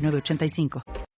906985.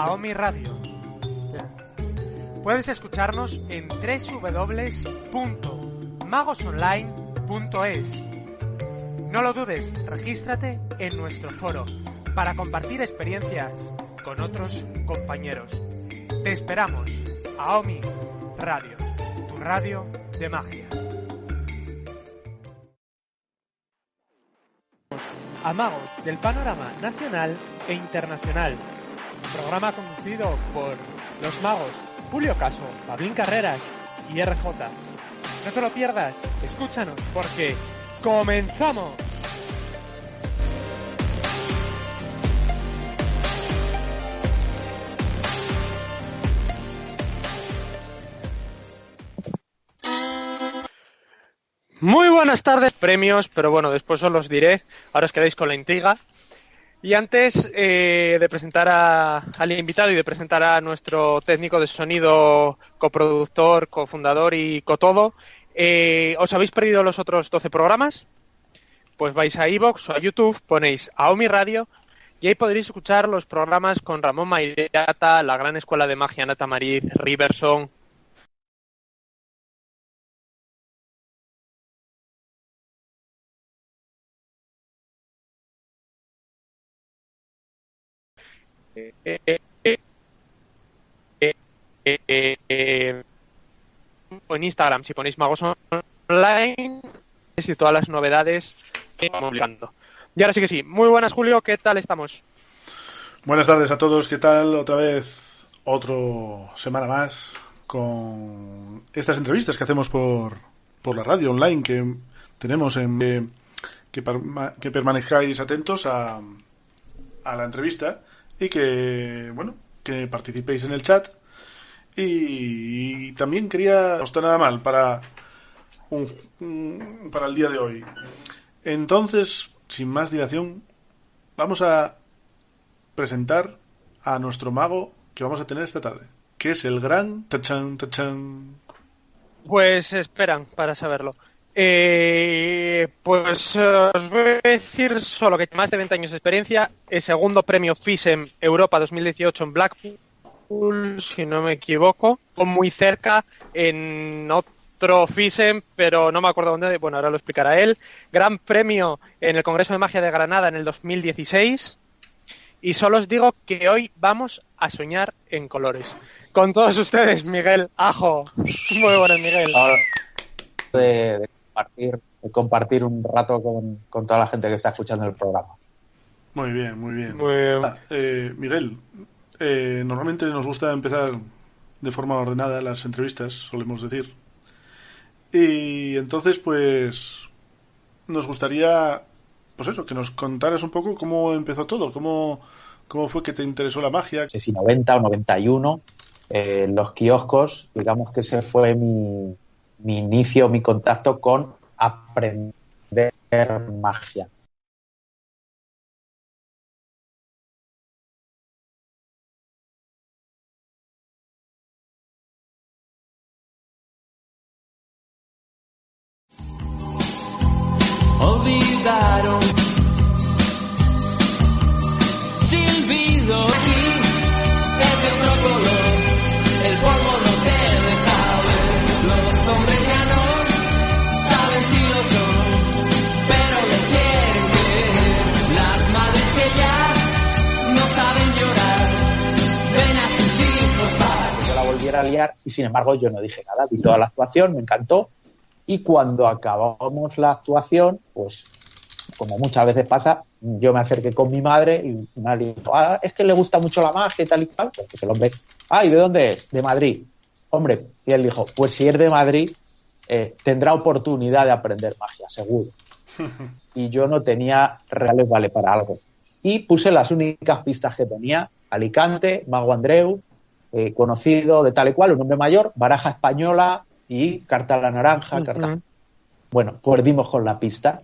Aomi Radio. Puedes escucharnos en www.magosonline.es. No lo dudes, regístrate en nuestro foro para compartir experiencias con otros compañeros. Te esperamos. Aomi Radio, tu radio de magia. a magos del panorama nacional e internacional. Programa conducido por los magos Julio Caso, Pablín Carreras y RJ. No te lo pierdas, escúchanos porque comenzamos. Muy buenas tardes, premios, pero bueno, después os los diré. Ahora os quedáis con la intriga. Y antes eh, de presentar a, al invitado y de presentar a nuestro técnico de sonido, coproductor, cofundador y cotodo, eh, ¿os habéis perdido los otros 12 programas? Pues vais a iVoox o a YouTube, ponéis Aomi Radio y ahí podréis escuchar los programas con Ramón Mairata, la Gran Escuela de Magia Nata Mariz, Riverson, en Instagram, si ponéis Magos Online, y todas las novedades que vamos publicando. Y ahora sí que sí. Muy buenas, Julio. ¿Qué tal estamos? Buenas tardes a todos. ¿Qué tal? Otra vez, otro semana más con estas entrevistas que hacemos por, por la radio online que tenemos en que, que permanezcáis atentos a, a la entrevista y que, bueno, que participéis en el chat. Y, también quería, no está nada mal para, un, para el día de hoy. Entonces, sin más dilación, vamos a presentar a nuestro mago que vamos a tener esta tarde, que es el gran Tachan Tachan. Pues esperan para saberlo. Eh, pues os voy a decir solo que más de 20 años de experiencia, el segundo premio FISEM Europa 2018 en Blackpool, si no me equivoco, muy cerca en otro FISEM, pero no me acuerdo dónde, bueno, ahora lo explicará él. Gran premio en el Congreso de Magia de Granada en el 2016. Y solo os digo que hoy vamos a soñar en colores. Con todos ustedes, Miguel Ajo. Muy buenas, Miguel. Compartir, compartir un rato con, toda la gente que está escuchando el programa. Muy bien, muy bien. Ah, eh, Miguel, eh, normalmente nos gusta empezar de forma ordenada las entrevistas, solemos decir. Y entonces, pues, nos gustaría, pues eso, que nos contaras un poco cómo empezó todo, cómo, cómo fue que te interesó la magia. Si 90 o 91, eh, los kioscos, digamos que ese fue mi, mi inicio, mi contacto con aprender magia. Olvidaron liar y sin embargo yo no dije nada, vi toda la actuación, me encantó y cuando acabamos la actuación, pues como muchas veces pasa, yo me acerqué con mi madre y me dijo, ah, es que le gusta mucho la magia y tal y tal. Pues el hombre, ah, ¿y de dónde es? De Madrid. Hombre, y él dijo, pues si es de Madrid, eh, tendrá oportunidad de aprender magia, seguro. y yo no tenía reales vale para algo. Y puse las únicas pistas que tenía, Alicante, Mago Andreu, eh, conocido de tal y cual, un hombre mayor, baraja española, y carta a la naranja, carta. Bueno, pues dimos con la pista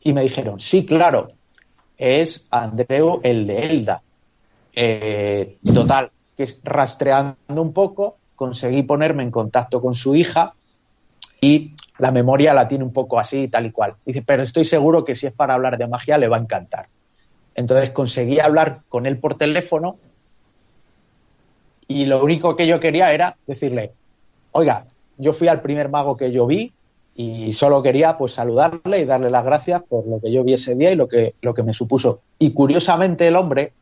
y me dijeron, sí, claro, es Andreu el de Elda. Eh, total, que rastreando un poco, conseguí ponerme en contacto con su hija y la memoria la tiene un poco así, tal y cual. Dice, pero estoy seguro que si es para hablar de magia le va a encantar. Entonces conseguí hablar con él por teléfono y lo único que yo quería era decirle, oiga, yo fui al primer mago que yo vi y solo quería pues saludarle y darle las gracias por lo que yo vi ese día y lo que, lo que me supuso. Y curiosamente el hombre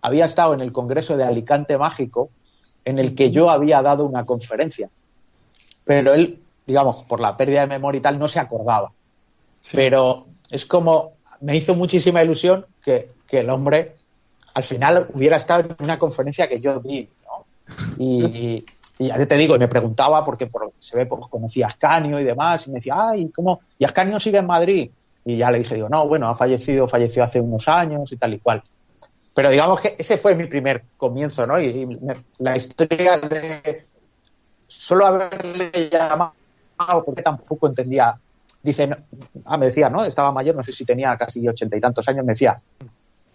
había estado en el Congreso de Alicante Mágico en el que yo había dado una conferencia. Pero él, digamos, por la pérdida de memoria y tal, no se acordaba. Pero es como me hizo muchísima ilusión que, que el hombre al final hubiera estado en una conferencia que yo di, ¿no? Y, ya te digo, y me preguntaba, porque por se ve, pues conocía a Ascanio y demás, y me decía, ay, ¿cómo? ¿Y Ascanio sigue en Madrid? Y ya le dije, digo, no, bueno, ha fallecido, falleció hace unos años y tal y cual. Pero digamos que ese fue mi primer comienzo, ¿no? Y, me, la historia de solo haberle llamado, porque tampoco entendía. Dice, ah, me decía, ¿no? Estaba mayor, no sé si tenía casi ochenta y tantos años, me decía,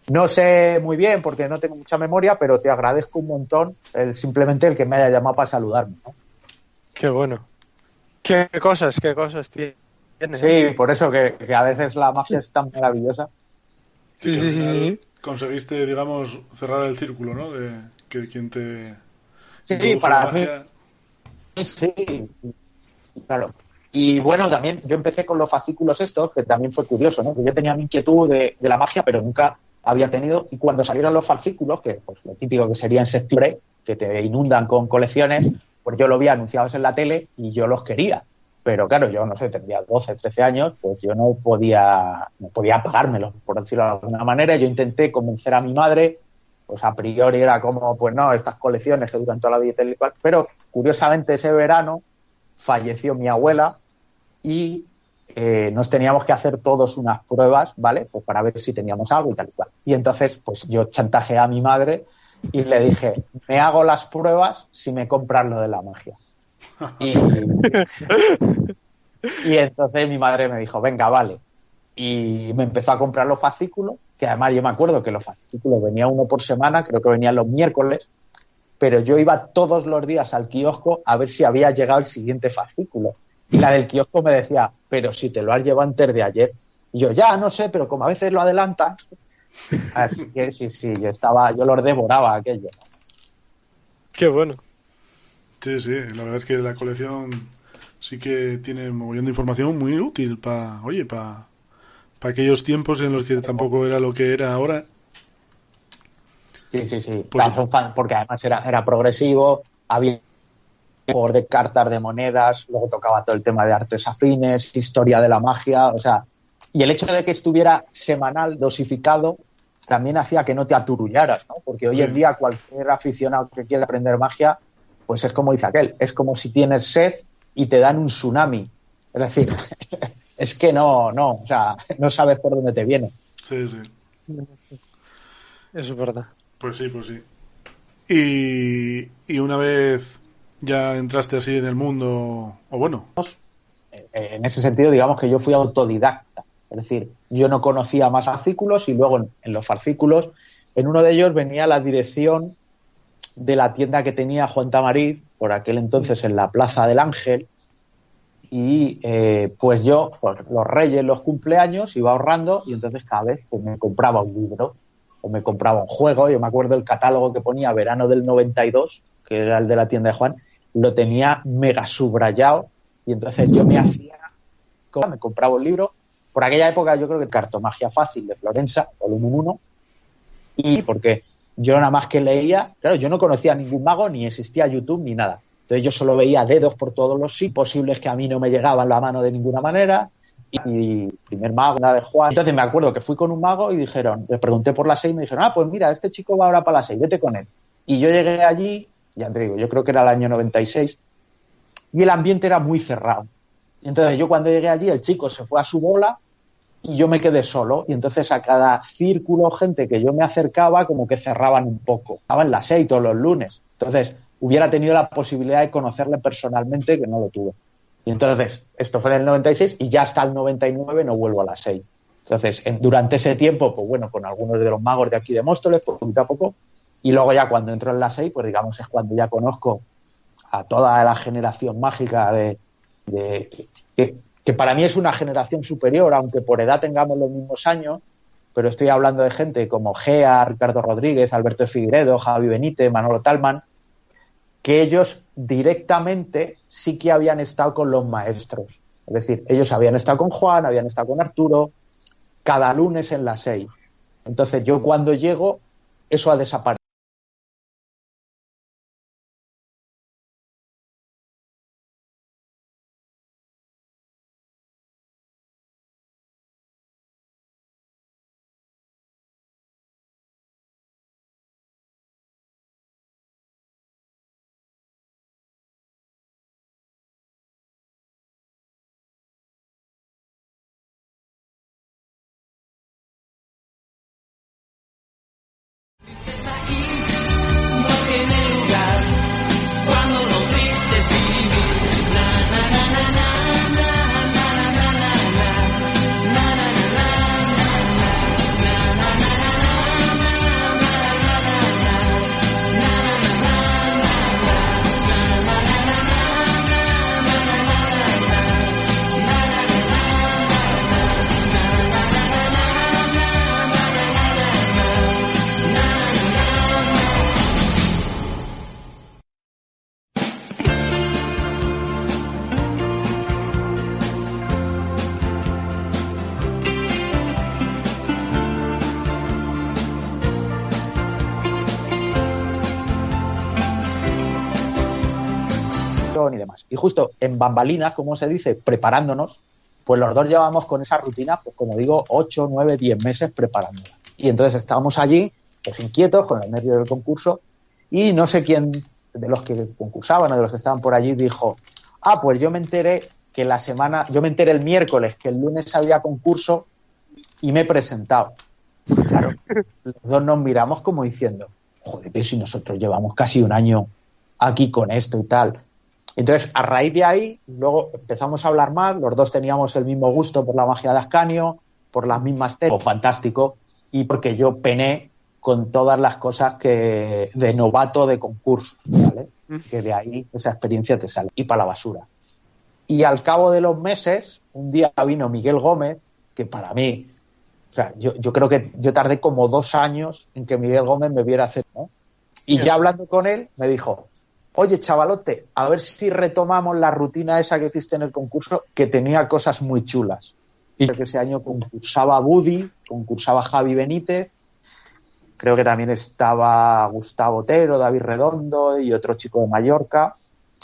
no sé muy bien porque no tengo mucha memoria, pero te agradezco un montón el, simplemente el que me haya llamado para saludarme. ¿no? Qué bueno. Qué cosas, qué cosas tiene. Sí, por eso que, que, a veces la magia es tan maravillosa. Sí, sí, sí, sí. Conseguiste, digamos, cerrar el círculo, ¿no? De que quien te. Sí, para mí. Sí, claro. Y bueno, también yo empecé con los fascículos estos, que también fue curioso, ¿no? Que yo tenía mi inquietud de, de la magia, pero nunca había tenido. Y cuando salieron los fascículos, que pues lo típico que sería en septiembre, que te inundan con colecciones, pues yo lo vi anunciados en la tele y yo los quería. Pero claro, yo no sé, tendría 12, 13 años, pues yo no podía, no podía pagármelos, por decirlo de alguna manera. Yo intenté convencer a mi madre, pues a priori era como, pues no, estas colecciones que duran toda la vida y Pero curiosamente ese verano falleció mi abuela y eh, nos teníamos que hacer todos unas pruebas, ¿vale? Pues para ver si teníamos algo y tal y cual. Y entonces, pues yo chantajeé a mi madre y le dije, me hago las pruebas si me compras lo de la magia. Y, y entonces mi madre me dijo, venga, vale. Y me empezó a comprar los fascículos, que además yo me acuerdo que los fascículos venía uno por semana, creo que venían los miércoles, pero yo iba todos los días al kiosco a ver si había llegado el siguiente fascículo. Y la del kiosco me decía, pero si te lo has llevado antes de ayer. Y yo, ya, no sé, pero como a veces lo adelantan. Así que sí, sí, yo estaba, yo los devoraba aquello. Qué bueno. Sí, sí, la verdad es que la colección sí que tiene un montón de información muy útil para, oye, para para aquellos tiempos en los que tampoco era lo que era ahora. Sí, sí, sí. Pues, porque además era, era progresivo, había por de cartas de monedas, luego tocaba todo el tema de artes afines, historia de la magia, o sea, y el hecho de que estuviera semanal, dosificado, también hacía que no te aturullaras, ¿no? Porque hoy sí. en día cualquier aficionado que quiera aprender magia, pues es como dice aquel, es como si tienes sed y te dan un tsunami. Es decir, es que no, no, o sea, no sabes por dónde te viene. Sí, sí. Eso es verdad. Pues sí, pues sí. Y, y una vez ya entraste así en el mundo, o bueno. En ese sentido, digamos que yo fui autodidacta. Es decir, yo no conocía más fascículos y luego en, los fascículos, en uno de ellos venía la dirección de la tienda que tenía Juan Tamariz, por aquel entonces en la Plaza del Ángel, y eh, pues yo, por los reyes, los cumpleaños, iba ahorrando y entonces cada vez pues, me compraba un libro o me compraba un juego. Yo me acuerdo el catálogo que ponía verano del 92, que era el de la tienda de Juan, lo tenía mega subrayado y entonces yo me hacía, me compraba un libro. Por aquella época yo creo que Cartomagia Fácil de Florenza, volumen 1, y porque yo nada más que leía, claro, yo no conocía a ningún mago, ni existía YouTube, ni nada. Entonces yo solo veía dedos por todos los sí posibles que a mí no me llegaban la mano de ninguna manera. Y primer mago, nada de Juan. Entonces me acuerdo que fui con un mago y dijeron, le pregunté por la 6 y me dijeron, ah, pues mira, este chico va ahora para la 6, vete con él. Y yo llegué allí, ya te digo, yo creo que era el año 96, y el ambiente era muy cerrado. Entonces yo cuando llegué allí, el chico se fue a su bola y yo me quedé solo. Y entonces a cada círculo, gente que yo me acercaba, como que cerraban un poco. Estaba en la 6 todos los lunes. Entonces, hubiera tenido la posibilidad de conocerle personalmente, que no lo tuve. Y entonces, esto fue en el 96 y ya hasta el 99 no vuelvo a la 6. Entonces, en, durante ese tiempo, pues bueno, con algunos de los magos de aquí de Móstoles, pues, poquito a poco. Y luego ya cuando entro en la 6, pues digamos es cuando ya conozco a toda la generación mágica de, que para mí es una generación superior, aunque por edad tengamos los mismos años, pero estoy hablando de gente como Gea, Ricardo Rodríguez, Alberto Figueredo, Javi Benítez, Manolo Talman, que ellos directamente sí que habían estado con los maestros. Es decir, ellos habían estado con Juan, habían estado con Arturo, cada lunes en las seis. Entonces yo cuando llego, eso ha desaparecido. Justo en bambalinas, como se dice, preparándonos, pues los dos llevamos con esa rutina, pues como digo, 8, 9, 10 meses preparándola. Y entonces estábamos allí, pues inquietos, con el nervio del concurso, y no sé quién de los que concursaban o de los que estaban por allí dijo, ah, pues yo me enteré que la semana, yo me enteré el miércoles que el lunes había concurso y me he presentado. Claro, los dos nos miramos como diciendo, joder, pero si nosotros llevamos casi un año aquí con esto y tal. Entonces, a raíz de ahí, luego empezamos a hablar más, los dos teníamos el mismo gusto por la magia de Ascanio, por las mismas técnicas, fantástico, y porque yo pené con todas las cosas que de novato de concursos, ¿vale? Que de ahí esa experiencia te sale y para la basura. Y al cabo de los meses, un día vino Miguel Gómez, que para mí, o sea, yo, yo creo que yo tardé como dos años en que Miguel Gómez me viera hacer, ¿no? Y ya hablando con él, me dijo, oye, chavalote, a ver si retomamos la rutina esa que hiciste en el concurso, que tenía cosas muy chulas. Y que ese año concursaba Buddy, concursaba Javi Benítez, creo que también estaba Gustavo Otero, David Redondo y otro chico de Mallorca,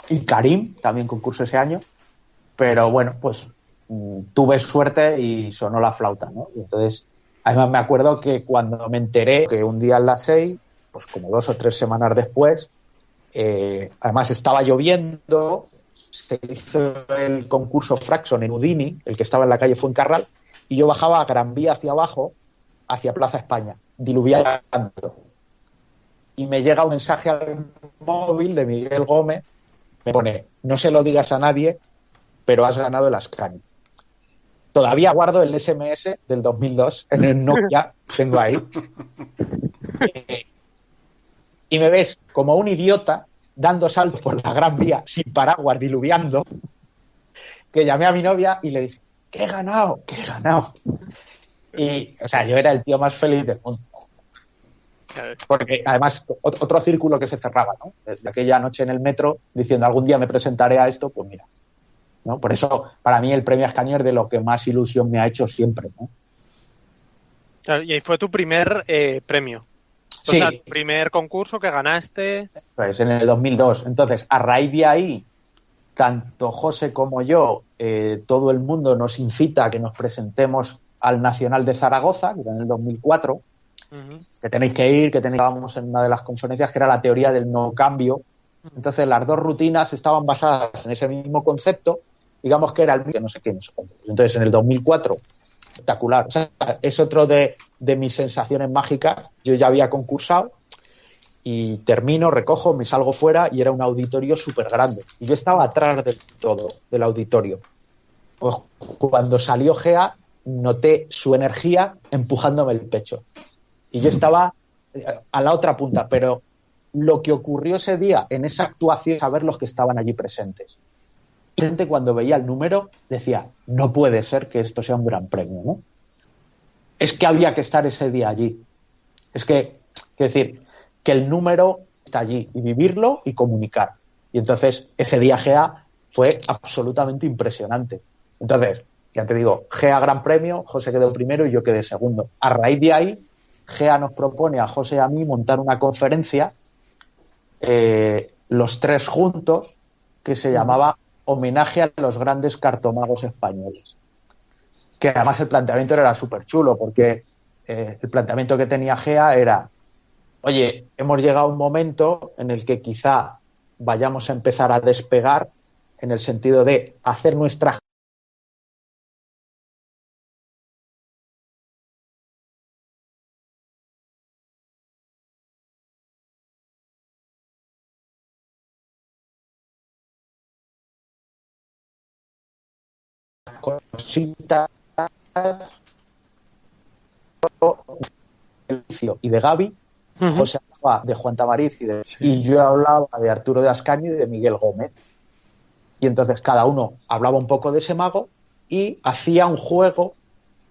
y Karim, también concurso ese año. Pero bueno, pues mm, tuve suerte y sonó la flauta, ¿no? Y entonces, además me acuerdo que cuando me enteré que un día en las seis, pues como dos o tres semanas después, eh, además estaba lloviendo, se hizo el concurso Fraxon en Udini, el que estaba en la calle Fuencarral, y yo bajaba a Gran Vía hacia abajo, hacia Plaza España, diluviando. Y me llega un mensaje al móvil de Miguel Gómez, me pone, no se lo digas a nadie, pero has ganado el Ascani. Todavía guardo el SMS del 2002 en el Nokia, tengo ahí. Eh, y me ves como un idiota dando saltos por la Gran Vía sin paraguas, diluviando, que llamé a mi novia y le dije, que he ganado, que he ganado. Y, o sea, yo era el tío más feliz del mundo. Porque además, otro círculo que se cerraba, ¿no? Desde aquella noche en el metro, diciendo algún día me presentaré a esto, pues mira. ¿no? Por eso, para mí, el premio Ascanio es de lo que más ilusión me ha hecho siempre, ¿no? Y ahí fue tu primer eh, premio. O Sí. sea, tu primer concurso que ganaste. Pues en el 2002. Entonces, a raíz de ahí, tanto José como yo, eh, todo el mundo nos incita a que nos presentemos al Nacional de Zaragoza, que era en el 2004, Ujú. que tenéis que ir, que tenéis vamos en una de las conferencias, que era la teoría del no cambio. Entonces, las dos rutinas estaban basadas en ese mismo concepto, digamos que era el que no sé qué, no sé cuánto. Entonces, en el 2004, espectacular. Es otro de, de mis sensaciones mágicas. Yo ya había concursado y termino, recojo, me salgo fuera y era un auditorio súper grande. Y yo estaba atrás del todo, del auditorio. Pues cuando salió Gea, noté su energía empujándome el pecho. Y yo estaba eh, a la otra punta, pero lo que ocurrió ese día en esa actuación, saber los que estaban allí presentes. Gente cuando veía el número decía, no puede ser que esto sea un gran premio, ¿no? Es que había que estar ese día allí. Es que, es decir, que el número está allí y vivirlo y comunicar. Y entonces ese día GA fue absolutamente impresionante. Entonces, ya te digo, GA Gran Premio, José quedó primero y yo quedé segundo. A raíz de ahí, GA nos propone a José y a mí montar una conferencia, eh, los tres juntos, que se llamaba Homenaje a los grandes cartomagos españoles. Que además el planteamiento era súper chulo, porque eh, el planteamiento que tenía GEA era, oye, hemos llegado a un momento en el que quizá vayamos a empezar a despegar en el sentido de hacer nuestra cositas y de Gaby, José hablaba de Juan Tamariz y, de, y yo hablaba de Arturo de Ascanio y de Miguel Gómez. Y entonces cada uno hablaba un poco de ese mago y hacía un juego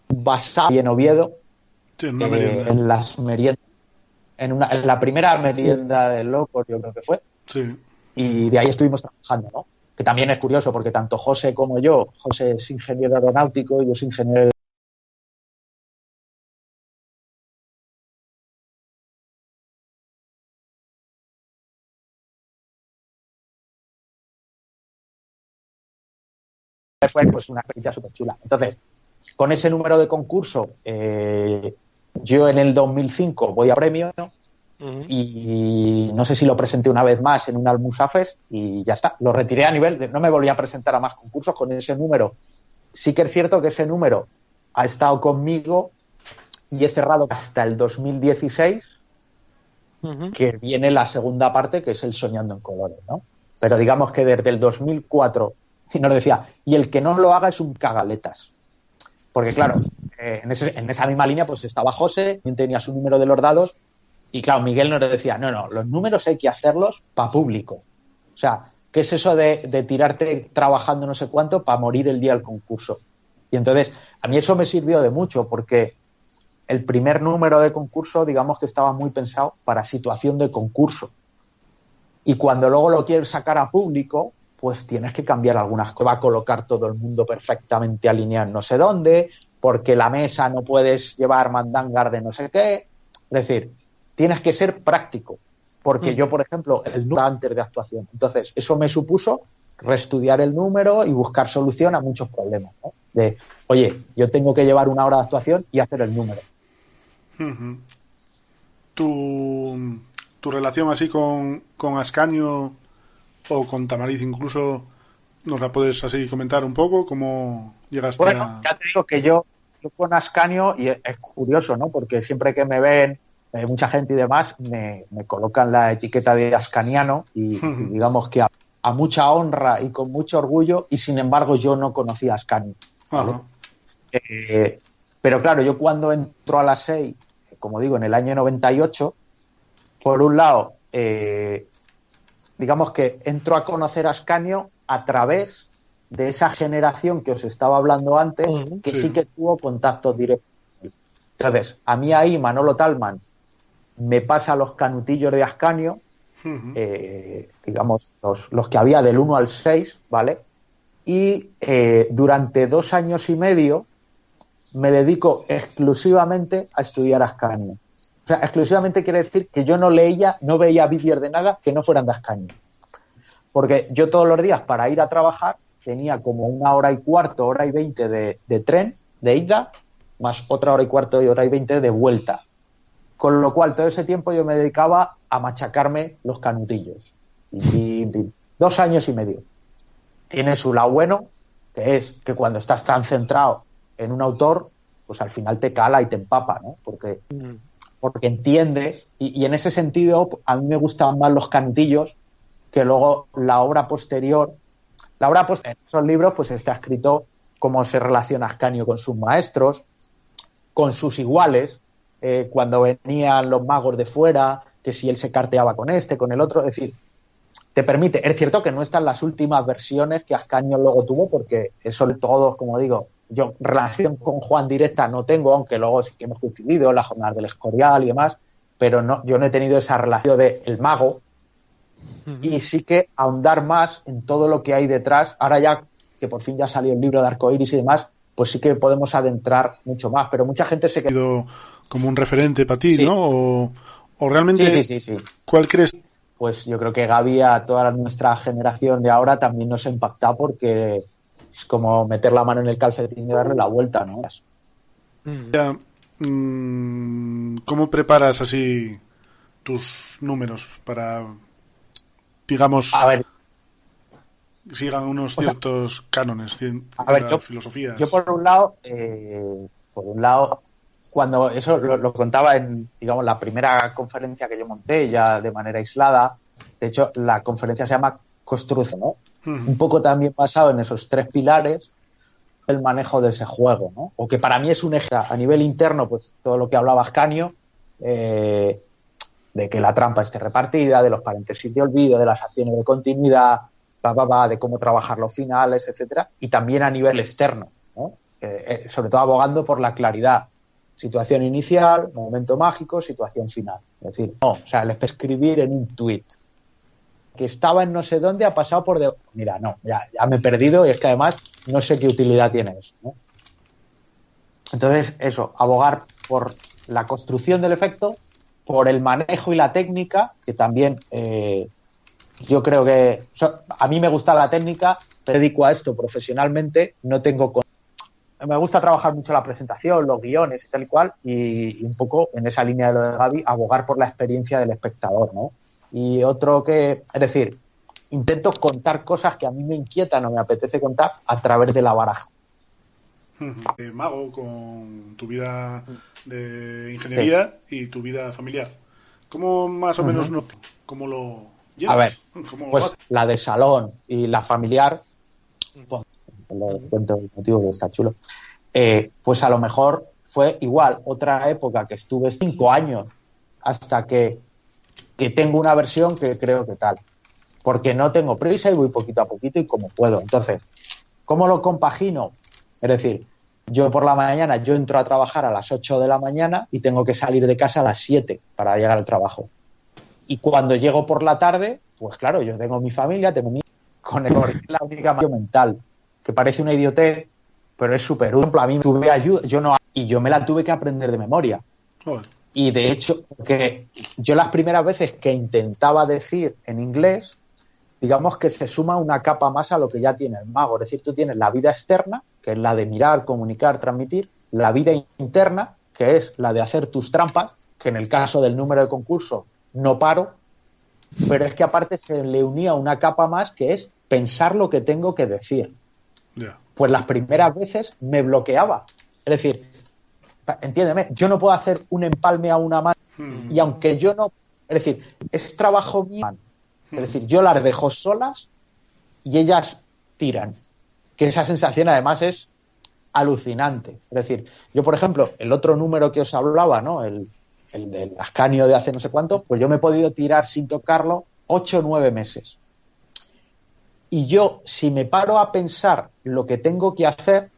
basado en Oviedo Sí, en eh, en las meriendas. En, una, en la primera merienda de locos, yo creo que fue. Sí. Y de ahí estuvimos trabajando, ¿no? Que también es curioso porque tanto José como yo, José es ingeniero aeronáutico y yo soy ingeniero fue pues, una experiencia súper chula. Entonces, con ese número de concurso, eh, yo en el 2005 voy a premio y no sé si lo presenté una vez más en un Almusafes y ya está. Lo retiré a nivel de no me volví a presentar a más concursos con ese número. Sí que es cierto que ese número ha estado conmigo y he cerrado hasta el 2016, que viene la segunda parte, que es el Soñando en Colores, ¿no? Pero digamos que desde el 2004, y nos decía, y el que no lo haga es un cagaletas. Porque claro, eh, en, en, esa misma línea pues estaba José, quien tenía su número de los dados, y claro, Miguel nos decía, no, no, los números hay que hacerlos para público. O sea, ¿qué es eso de, tirarte trabajando no sé cuánto para morir el día del concurso? Y entonces, a mí eso me sirvió de mucho porque el primer número de concurso, digamos que estaba muy pensado para situación de concurso. Y cuando luego lo quieres sacar a público, pues tienes que cambiar algunas cosas. Va a colocar todo el mundo perfectamente alineado en no sé dónde, porque la mesa no puedes llevar mandangar de no sé qué. Es decir, tienes que ser práctico. Porque mm. yo, por ejemplo, el número antes de actuación. Entonces, eso me supuso reestudiar el número y buscar solución a muchos problemas. ¿no? De, oye, yo tengo que llevar una hora de actuación y hacer el número. tu, tu, relación así con, con Ascanio o con Tamariz incluso, ¿nos la puedes así comentar un poco? ¿Cómo llegaste bueno, a...? ya te digo que yo, yo con Ascanio, y es curioso, ¿no? Porque siempre que me ven eh, mucha gente y demás me, me, colocan la etiqueta de ascaniano y, y digamos que a, a, mucha honra y con mucho orgullo y sin embargo yo no conocía a Ascanio. ¿vale? Eh, pero claro, yo cuando entro a la 6, como digo, en el año 98, por un lado, eh, digamos que entro a conocer a Ascanio a través de esa generación que os estaba hablando antes, que sí, sí que tuvo contactos directos. Entonces, a mí ahí Manolo Talman me pasa los canutillos de Ascanio, uh -huh. eh, digamos, los, los, que había del 1 al 6, ¿vale? Y eh, durante dos años y medio me dedico exclusivamente a estudiar Ascanio. O sea, exclusivamente quiere decir que yo no leía, no veía vídeos de nada que no fueran de Ascanio. Porque yo todos los días para ir a trabajar tenía como una hora y cuarto, hora y veinte de, de tren, de ida, más otra hora y cuarto y hora y veinte de vuelta. Con lo cual, todo ese tiempo yo me dedicaba a machacarme los canutillos. Y, y, dos años y medio. Tiene su lado bueno, que es que cuando estás tan centrado en un autor, pues al final te cala y te empapa, ¿no? Porque, mm. porque entiendes, y, y, en ese sentido a mí me gustan más los canutillos que luego la obra posterior. La obra posterior, en esos libros, pues está escrito cómo se relaciona Ascanio con sus maestros, con sus iguales, eh, cuando venían los magos de fuera, que si él se carteaba con este, con el otro, es decir, te permite, es cierto que no están las últimas versiones que Ascanio luego tuvo, porque eso de todos, como digo, yo relación con Juan directa no tengo, aunque luego sí que hemos coincidido en la jornada del Escorial y demás, pero no, yo no he tenido esa relación de el mago, y sí que ahondar más en todo lo que hay detrás, ahora ya que por fin ya salió el libro de Arcoiris y demás, pues sí que podemos adentrar mucho más, pero mucha gente se quedó como un referente para ti, sí. ¿no? O, o realmente, sí, sí, sí, ¿cuál crees? Pues yo creo que Gaby a toda nuestra generación de ahora también nos ha impactado porque es como meter la mano en el calcetín y darle la vuelta, ¿no? Ya, mmm, ¿Cómo preparas así tus números para, digamos, a ver, sigan unos ciertos o sea, cánones, a ver, yo, filosofías? Yo por un lado, eh, por un lado, cuando eso lo, lo, contaba en, digamos, la primera conferencia que yo monté ya de manera aislada, de hecho, la conferencia se llama Construce, ¿no? Un poco también basado en esos tres pilares, el manejo de ese juego, ¿no? O que para mí es un eje a nivel interno, pues todo lo que hablaba Ascanio, eh, de que la trampa esté repartida, de los paréntesis de olvido, de las acciones de continuidad, bla, bla, bla, de cómo trabajar los finales, etcétera, y también a nivel externo, ¿no? Eh, sobre todo abogando por la claridad situación inicial, momento mágico, situación final. Es decir, no, o sea, el escribir en un tweet que estaba en no sé dónde ha pasado por de... Mira, no, ya, ya me he perdido y es que además no sé qué utilidad tiene eso. Entonces, eso, abogar por la construcción del efecto, por el manejo y la técnica, que también eh, yo creo que a mí me gusta la técnica, dedico a esto profesionalmente, no tengo me gusta trabajar mucho la presentación, los guiones y tal y cual, y, un poco en esa línea de lo de Gaby, abogar por la experiencia del espectador, ¿no? Y otro que, es decir, intento contar cosas que a mí me inquietan o me apetece contar a través de la baraja. Eh, mago, con tu vida de ingeniería y tu vida familiar. ¿Cómo más o menos no, cómo lo llevas? A ver, pues la de salón y la familiar, pues, lo cuento el motivo que está chulo, eh, pues a lo mejor fue igual, otra época que estuve cinco años hasta que, que tengo una versión que creo que tal. Porque no tengo prisa y voy poquito a poquito y como puedo. Entonces, ¿cómo lo compagino? Es decir, yo por la mañana, yo entro a trabajar a las 8 de la mañana y tengo que salir de casa a las 7 para llegar al trabajo. Y cuando llego por la tarde, pues claro, yo tengo mi familia, tengo mi... con el, la única mental, que parece una idiotez, pero es súper útil. A mí tuve ayuda, yo no, y yo me la tuve que aprender de memoria. Y de hecho, que yo las primeras veces que intentaba decir en inglés, digamos que se suma una capa más a lo que ya tiene el mago. Es decir, tú tienes la vida externa, que es la de mirar, comunicar, transmitir, la vida interna, que es la de hacer tus trampas, que en el caso del número de concurso no paro, pero es que aparte se le unía una capa más que es pensar lo que tengo que decir. Pues las primeras veces me bloqueaba. Es decir, entiéndeme, yo no puedo hacer un empalme a una mano hmm. y aunque yo no, es decir, es trabajo mío es decir, yo las dejo solas y ellas tiran. Que esa sensación además es alucinante. Es decir, yo, por ejemplo, el otro número que os hablaba, ¿no? El, el del ascanio de hace no sé cuánto, pues yo me he podido tirar sin tocarlo ocho o nueve meses. Y yo, si me paro a pensar lo que tengo que hacer,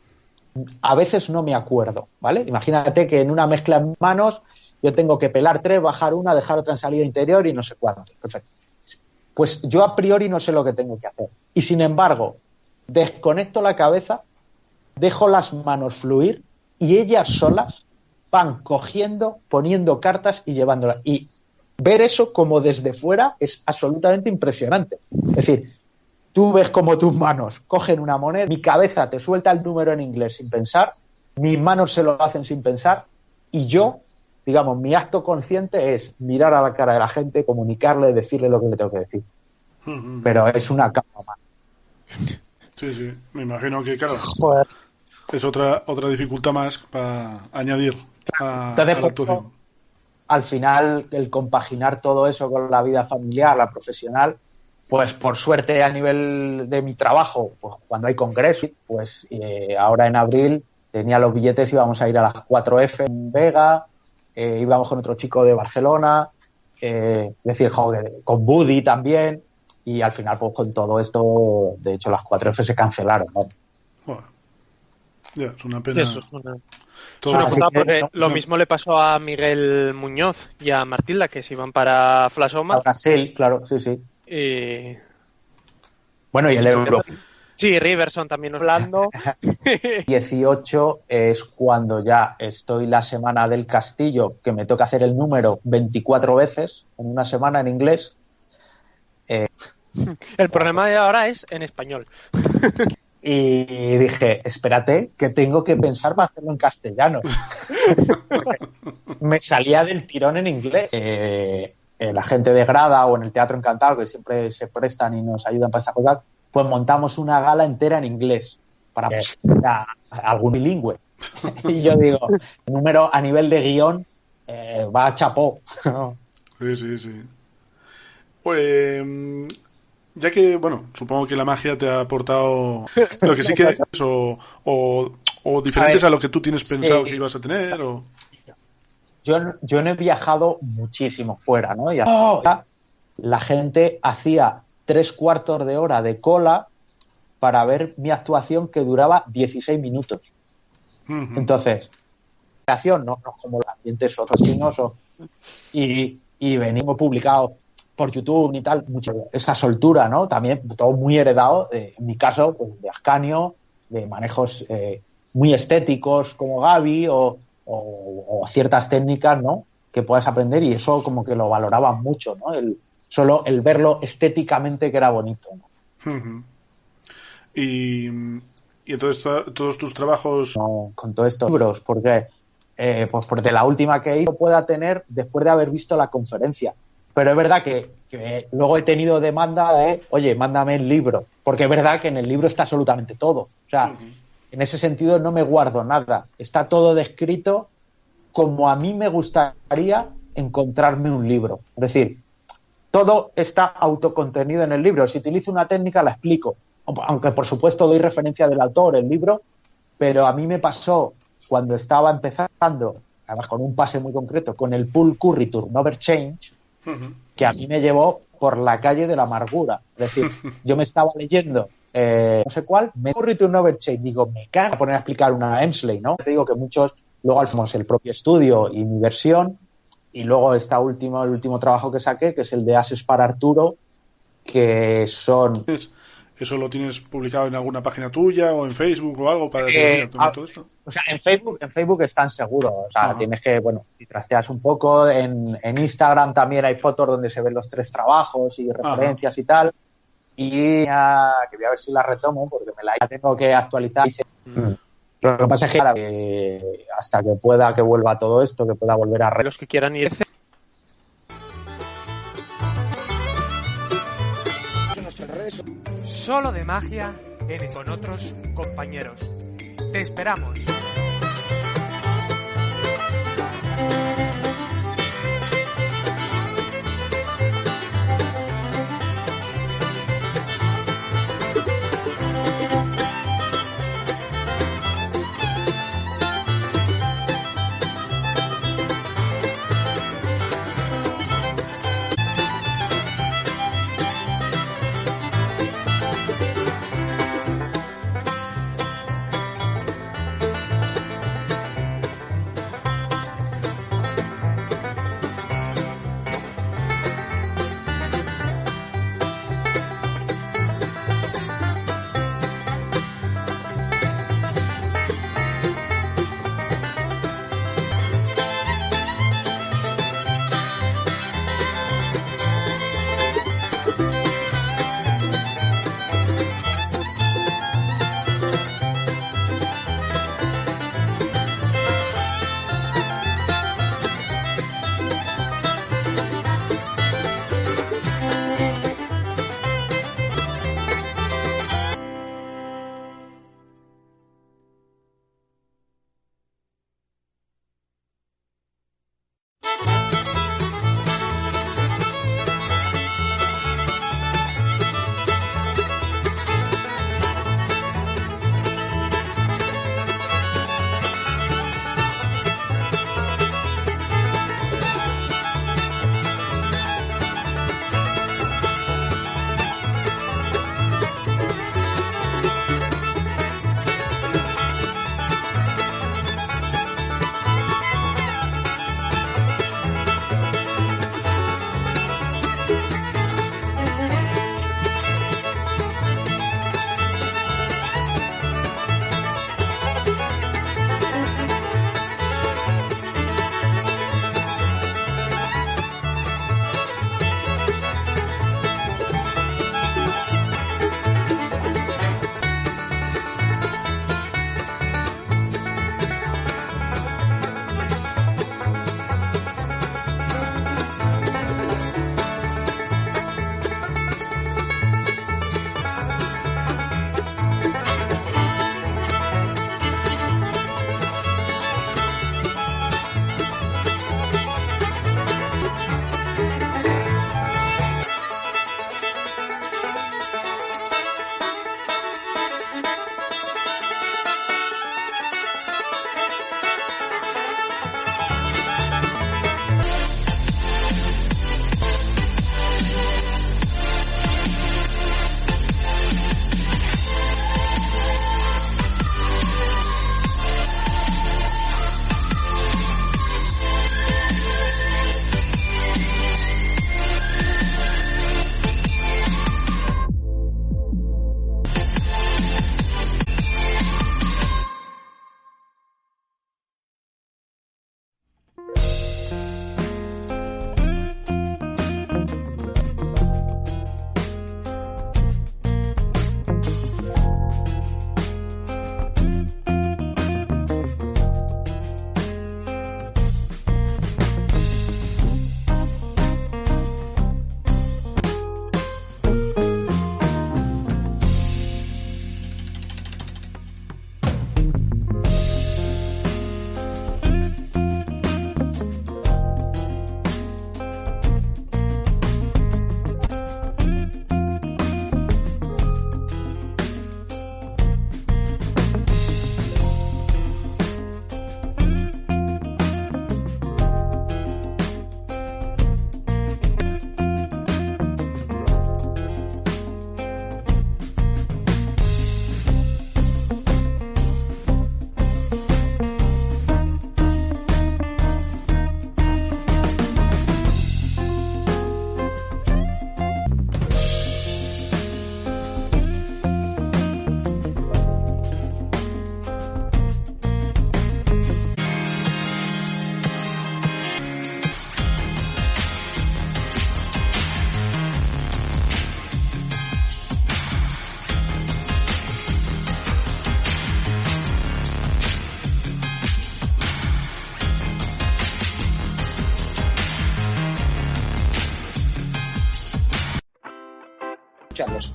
a veces no me acuerdo, ¿vale? Imagínate que en una mezcla de manos yo tengo que pelar tres, bajar una, dejar otra en salida interior y no sé cuánto. Perfecto pues yo a priori no sé lo que tengo que hacer. Y sin embargo, desconecto la cabeza, dejo las manos fluir y ellas solas van cogiendo, poniendo cartas y llevándolas. Y ver eso como desde fuera es absolutamente impresionante. Es decir, tú ves como tus manos cogen una moneda, mi cabeza te suelta el número en inglés sin pensar, mis manos se lo hacen sin pensar y yo digamos, mi acto consciente es mirar a la cara de la gente, comunicarle, decirle lo que le tengo que decir. Pero es una capa más. Sí, sí, me imagino que, claro, es otra otra dificultad más para añadir a, pues, Al final, el compaginar todo eso con la vida familiar, la profesional, pues por suerte a nivel de mi trabajo, pues cuando hay congreso, pues eh, ahora en abril tenía los billetes y íbamos a ir a las 4F en Vega, eh, íbamos con otro chico de Barcelona, eh, es decir, joder, con Buddy también, y al final, pues con todo esto, de hecho, las 4F se cancelaron, ¿no? ya, es una pena. lo mismo le pasó a Miguel Muñoz y a Martilda, que se iban para Flasoma. A Brasil, claro, sí, sí. Y... Bueno, y el Euro. Sí, Riverson también hablando. 18 es cuando ya estoy la semana del castillo, que me toca hacer el número 24 veces en una semana en inglés. Eh, el problema de ahora es en español. y dije, espérate, que tengo que pensar para hacerlo en castellano. me salía del tirón en inglés. Eh, la gente de grada o en el Teatro Encantado, que siempre se prestan y nos ayudan para esa cosa, pues montamos una gala entera en inglés para algún bilingüe. y yo digo, el número a nivel de guion eh, va a chapó. sí, sí, sí. Pues ya que, bueno, supongo que la magia te ha aportado lo que sí que es, o, o, diferentes a, lo que tú tienes pensado que ibas a tener, o... Yo, yo no he viajado muchísimo fuera, ¿no? Y oh. la gente hacía tres cuartos de hora de cola para ver mi actuación que duraba 16 minutos. Entonces, creación no, no como los ambientes otros chinos y, y venimos publicados por YouTube ni tal, mucho, esa soltura, ¿no? También todo muy heredado, en mi caso, pues de Ascanio, de manejos eh, muy estéticos como Gaby o, o, ciertas técnicas, ¿no? Que puedas aprender y eso como que lo valoraban mucho, ¿no? El, solo el verlo estéticamente que era bonito. y, y entonces todos tus trabajos... con todos estos libros, porque eh, pues porque la última que hizo pueda tener después de haber visto la conferencia. Pero es verdad que, luego he tenido demanda de, oye, mándame el libro, porque es verdad que en el libro está absolutamente todo. O sea, en ese sentido no me guardo nada. Está todo descrito como a mí me gustaría encontrarme un libro. Es decir, todo está autocontenido en el libro. Si utilizo una técnica, la explico. Aunque, por supuesto, doy referencia del autor, el libro, pero a mí me pasó cuando estaba empezando, además con un pase muy concreto, con el Pool Curry Turnover Change, que a mí me llevó por la calle de la amargura. Es decir, yo me estaba leyendo eh, no sé cuál, me Curry Turnover Change, digo, me cago a poner a explicar una Emsley, ¿no? Te digo que muchos, luego hacemos el propio estudio y mi versión, y luego esta último, el último trabajo que saqué, que es el de Ases para Arturo, que son... ¿Eso lo tienes publicado en alguna página tuya o en Facebook o algo para eh, ah, todo esto? O sea, en Facebook, en Facebook están seguros. O sea, tienes que, bueno, si trasteas un poco, en, en, Instagram también hay fotos donde se ven los tres trabajos y referencias y tal. Y ya, que voy a ver si la retomo porque me la tengo que actualizar. Mm. Lo que pasa es que hasta que pueda que vuelva todo esto, que pueda volver a... Los que quieran ir solo de magia en con otros compañeros. Te esperamos.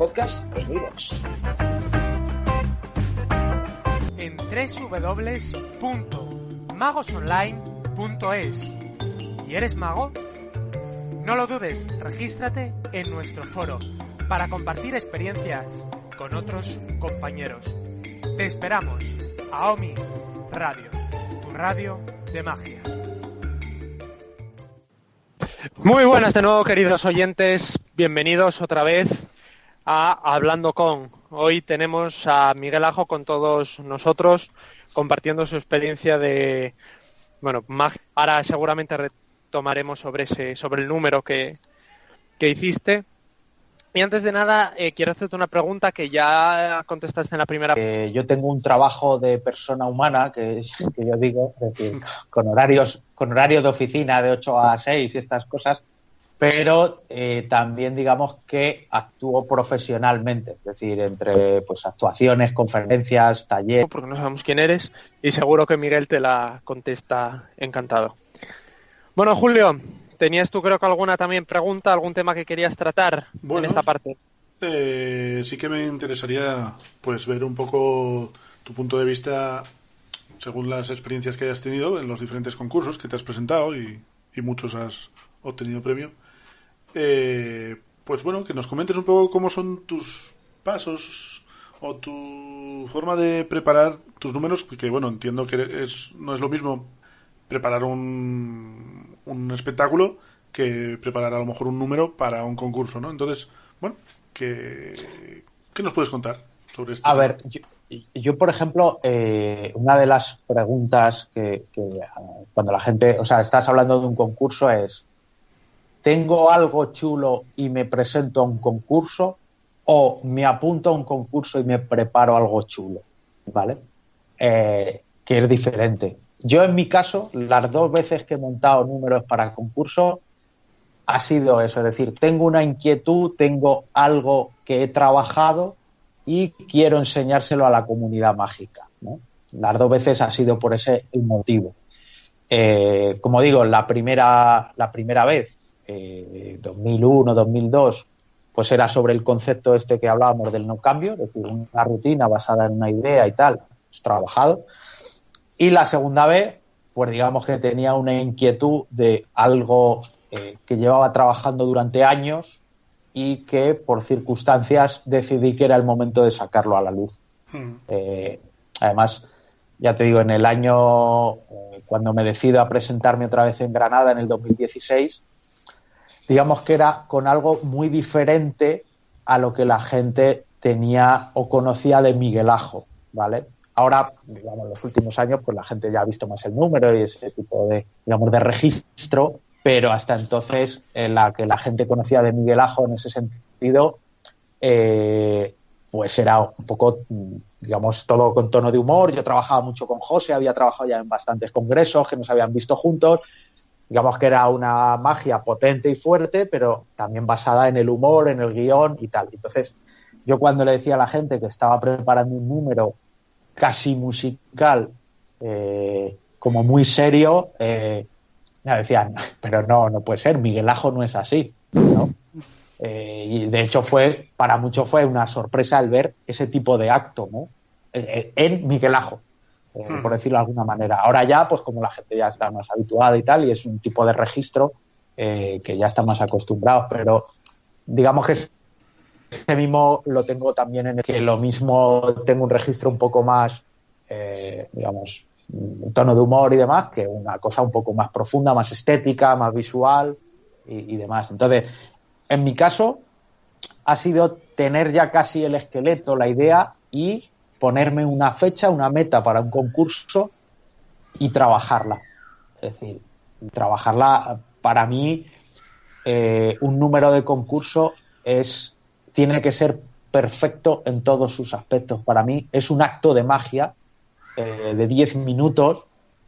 Podcasts en iVoox. En www.magosonline.es ¿Y eres mago? No lo dudes, regístrate en nuestro foro para compartir experiencias con otros compañeros. Te esperamos. Aomi Radio, tu radio de magia. Muy buenas de nuevo, queridos oyentes. Bienvenidos otra vez a Hablando con. Hoy tenemos a Miguel Ajo con todos nosotros compartiendo su experiencia de, bueno. Ahora seguramente retomaremos sobre ese, sobre el número que, que hiciste. Y antes de nada, eh, quiero hacerte una pregunta que ya contestaste en la primera. Eh, yo tengo un trabajo de persona humana, que, que yo digo, con horarios, con horario de oficina de 8 a 6 y estas cosas, pero eh, también digamos que actúo profesionalmente, es decir, entre pues actuaciones, conferencias, talleres. Porque no sabemos quién eres y seguro que Miguel te la contesta encantado. Bueno, Julio, tenías tú creo que alguna también pregunta, algún tema que querías tratar en esta parte. Eh, sí que me interesaría pues ver un poco tu punto de vista según las experiencias que hayas tenido en los diferentes concursos que te has presentado y, muchos has obtenido premio. Eh, pues bueno, que nos comentes un poco cómo son tus pasos o tu forma de preparar tus números, porque bueno, entiendo que es, no es lo mismo preparar un, un espectáculo que preparar a lo mejor un número para un concurso, ¿no? Entonces, bueno, ¿qué, qué nos puedes contar sobre esto? A ver, yo, por ejemplo, eh, una de las preguntas que, cuando la gente, o sea, estás hablando de un concurso es, ¿tengo algo chulo y me presento a un concurso? ¿O me apunto a un concurso y me preparo algo chulo? ¿Vale? Eh, que es diferente. Yo en mi caso, las dos veces que he montado números para concurso, ha sido eso, es decir, tengo una inquietud, tengo algo que he trabajado y quiero enseñárselo a la comunidad mágica. Las dos veces ha sido por ese motivo. Eh, como digo, la primera, la primera vez, eh, 2001, 2002, pues era sobre el concepto este que hablábamos del no cambio, es decir, una rutina basada en una idea y tal, pues, trabajado. Y la segunda vez, pues digamos que tenía una inquietud de algo eh, que llevaba trabajando durante años y que por circunstancias decidí que era el momento de sacarlo a la luz. Hmm. Eh, además, ya te digo, en el año, eh, cuando me decido a presentarme otra vez en Granada en el 2016, digamos que era con algo muy diferente a lo que la gente tenía o conocía de Miguel Ajo, ¿vale? Ahora, digamos, en los últimos años, pues la gente ya ha visto más el número y ese tipo de, digamos, de registro, pero hasta entonces, en la que la gente conocía de Miguel Ajo en ese sentido, eh, pues era un poco, digamos, todo con tono de humor. Yo trabajaba mucho con José, había trabajado ya en bastantes congresos que nos habían visto juntos. Digamos que era una magia potente y fuerte, pero también basada en el humor, en el guion y tal. Entonces, yo cuando le decía a la gente que estaba preparando un número casi musical, eh, como muy serio, eh, me decían, pero no, no puede ser, Miguel Ajo no es así. Eh, y de hecho fue, para muchos fue una sorpresa el ver ese tipo de acto, ¿no? en Miguel Ajo, hmm. por decirlo de alguna manera. Ahora ya, pues como la gente ya está más habituada y tal, y es un tipo de registro que ya está más acostumbrado, pero digamos que este mismo lo tengo también en el que lo mismo tengo un registro un poco más, eh, digamos, un tono de humor y demás, que una cosa un poco más profunda, más estética, más visual y, demás. Entonces, en mi caso, ha sido tener ya casi el esqueleto, la idea y ponerme una fecha, una meta para un concurso y trabajarla. Es decir, trabajarla para mí, eh, un número de concurso es tiene que ser perfecto en todos sus aspectos. Para mí es un acto de magia eh, de 10 minutos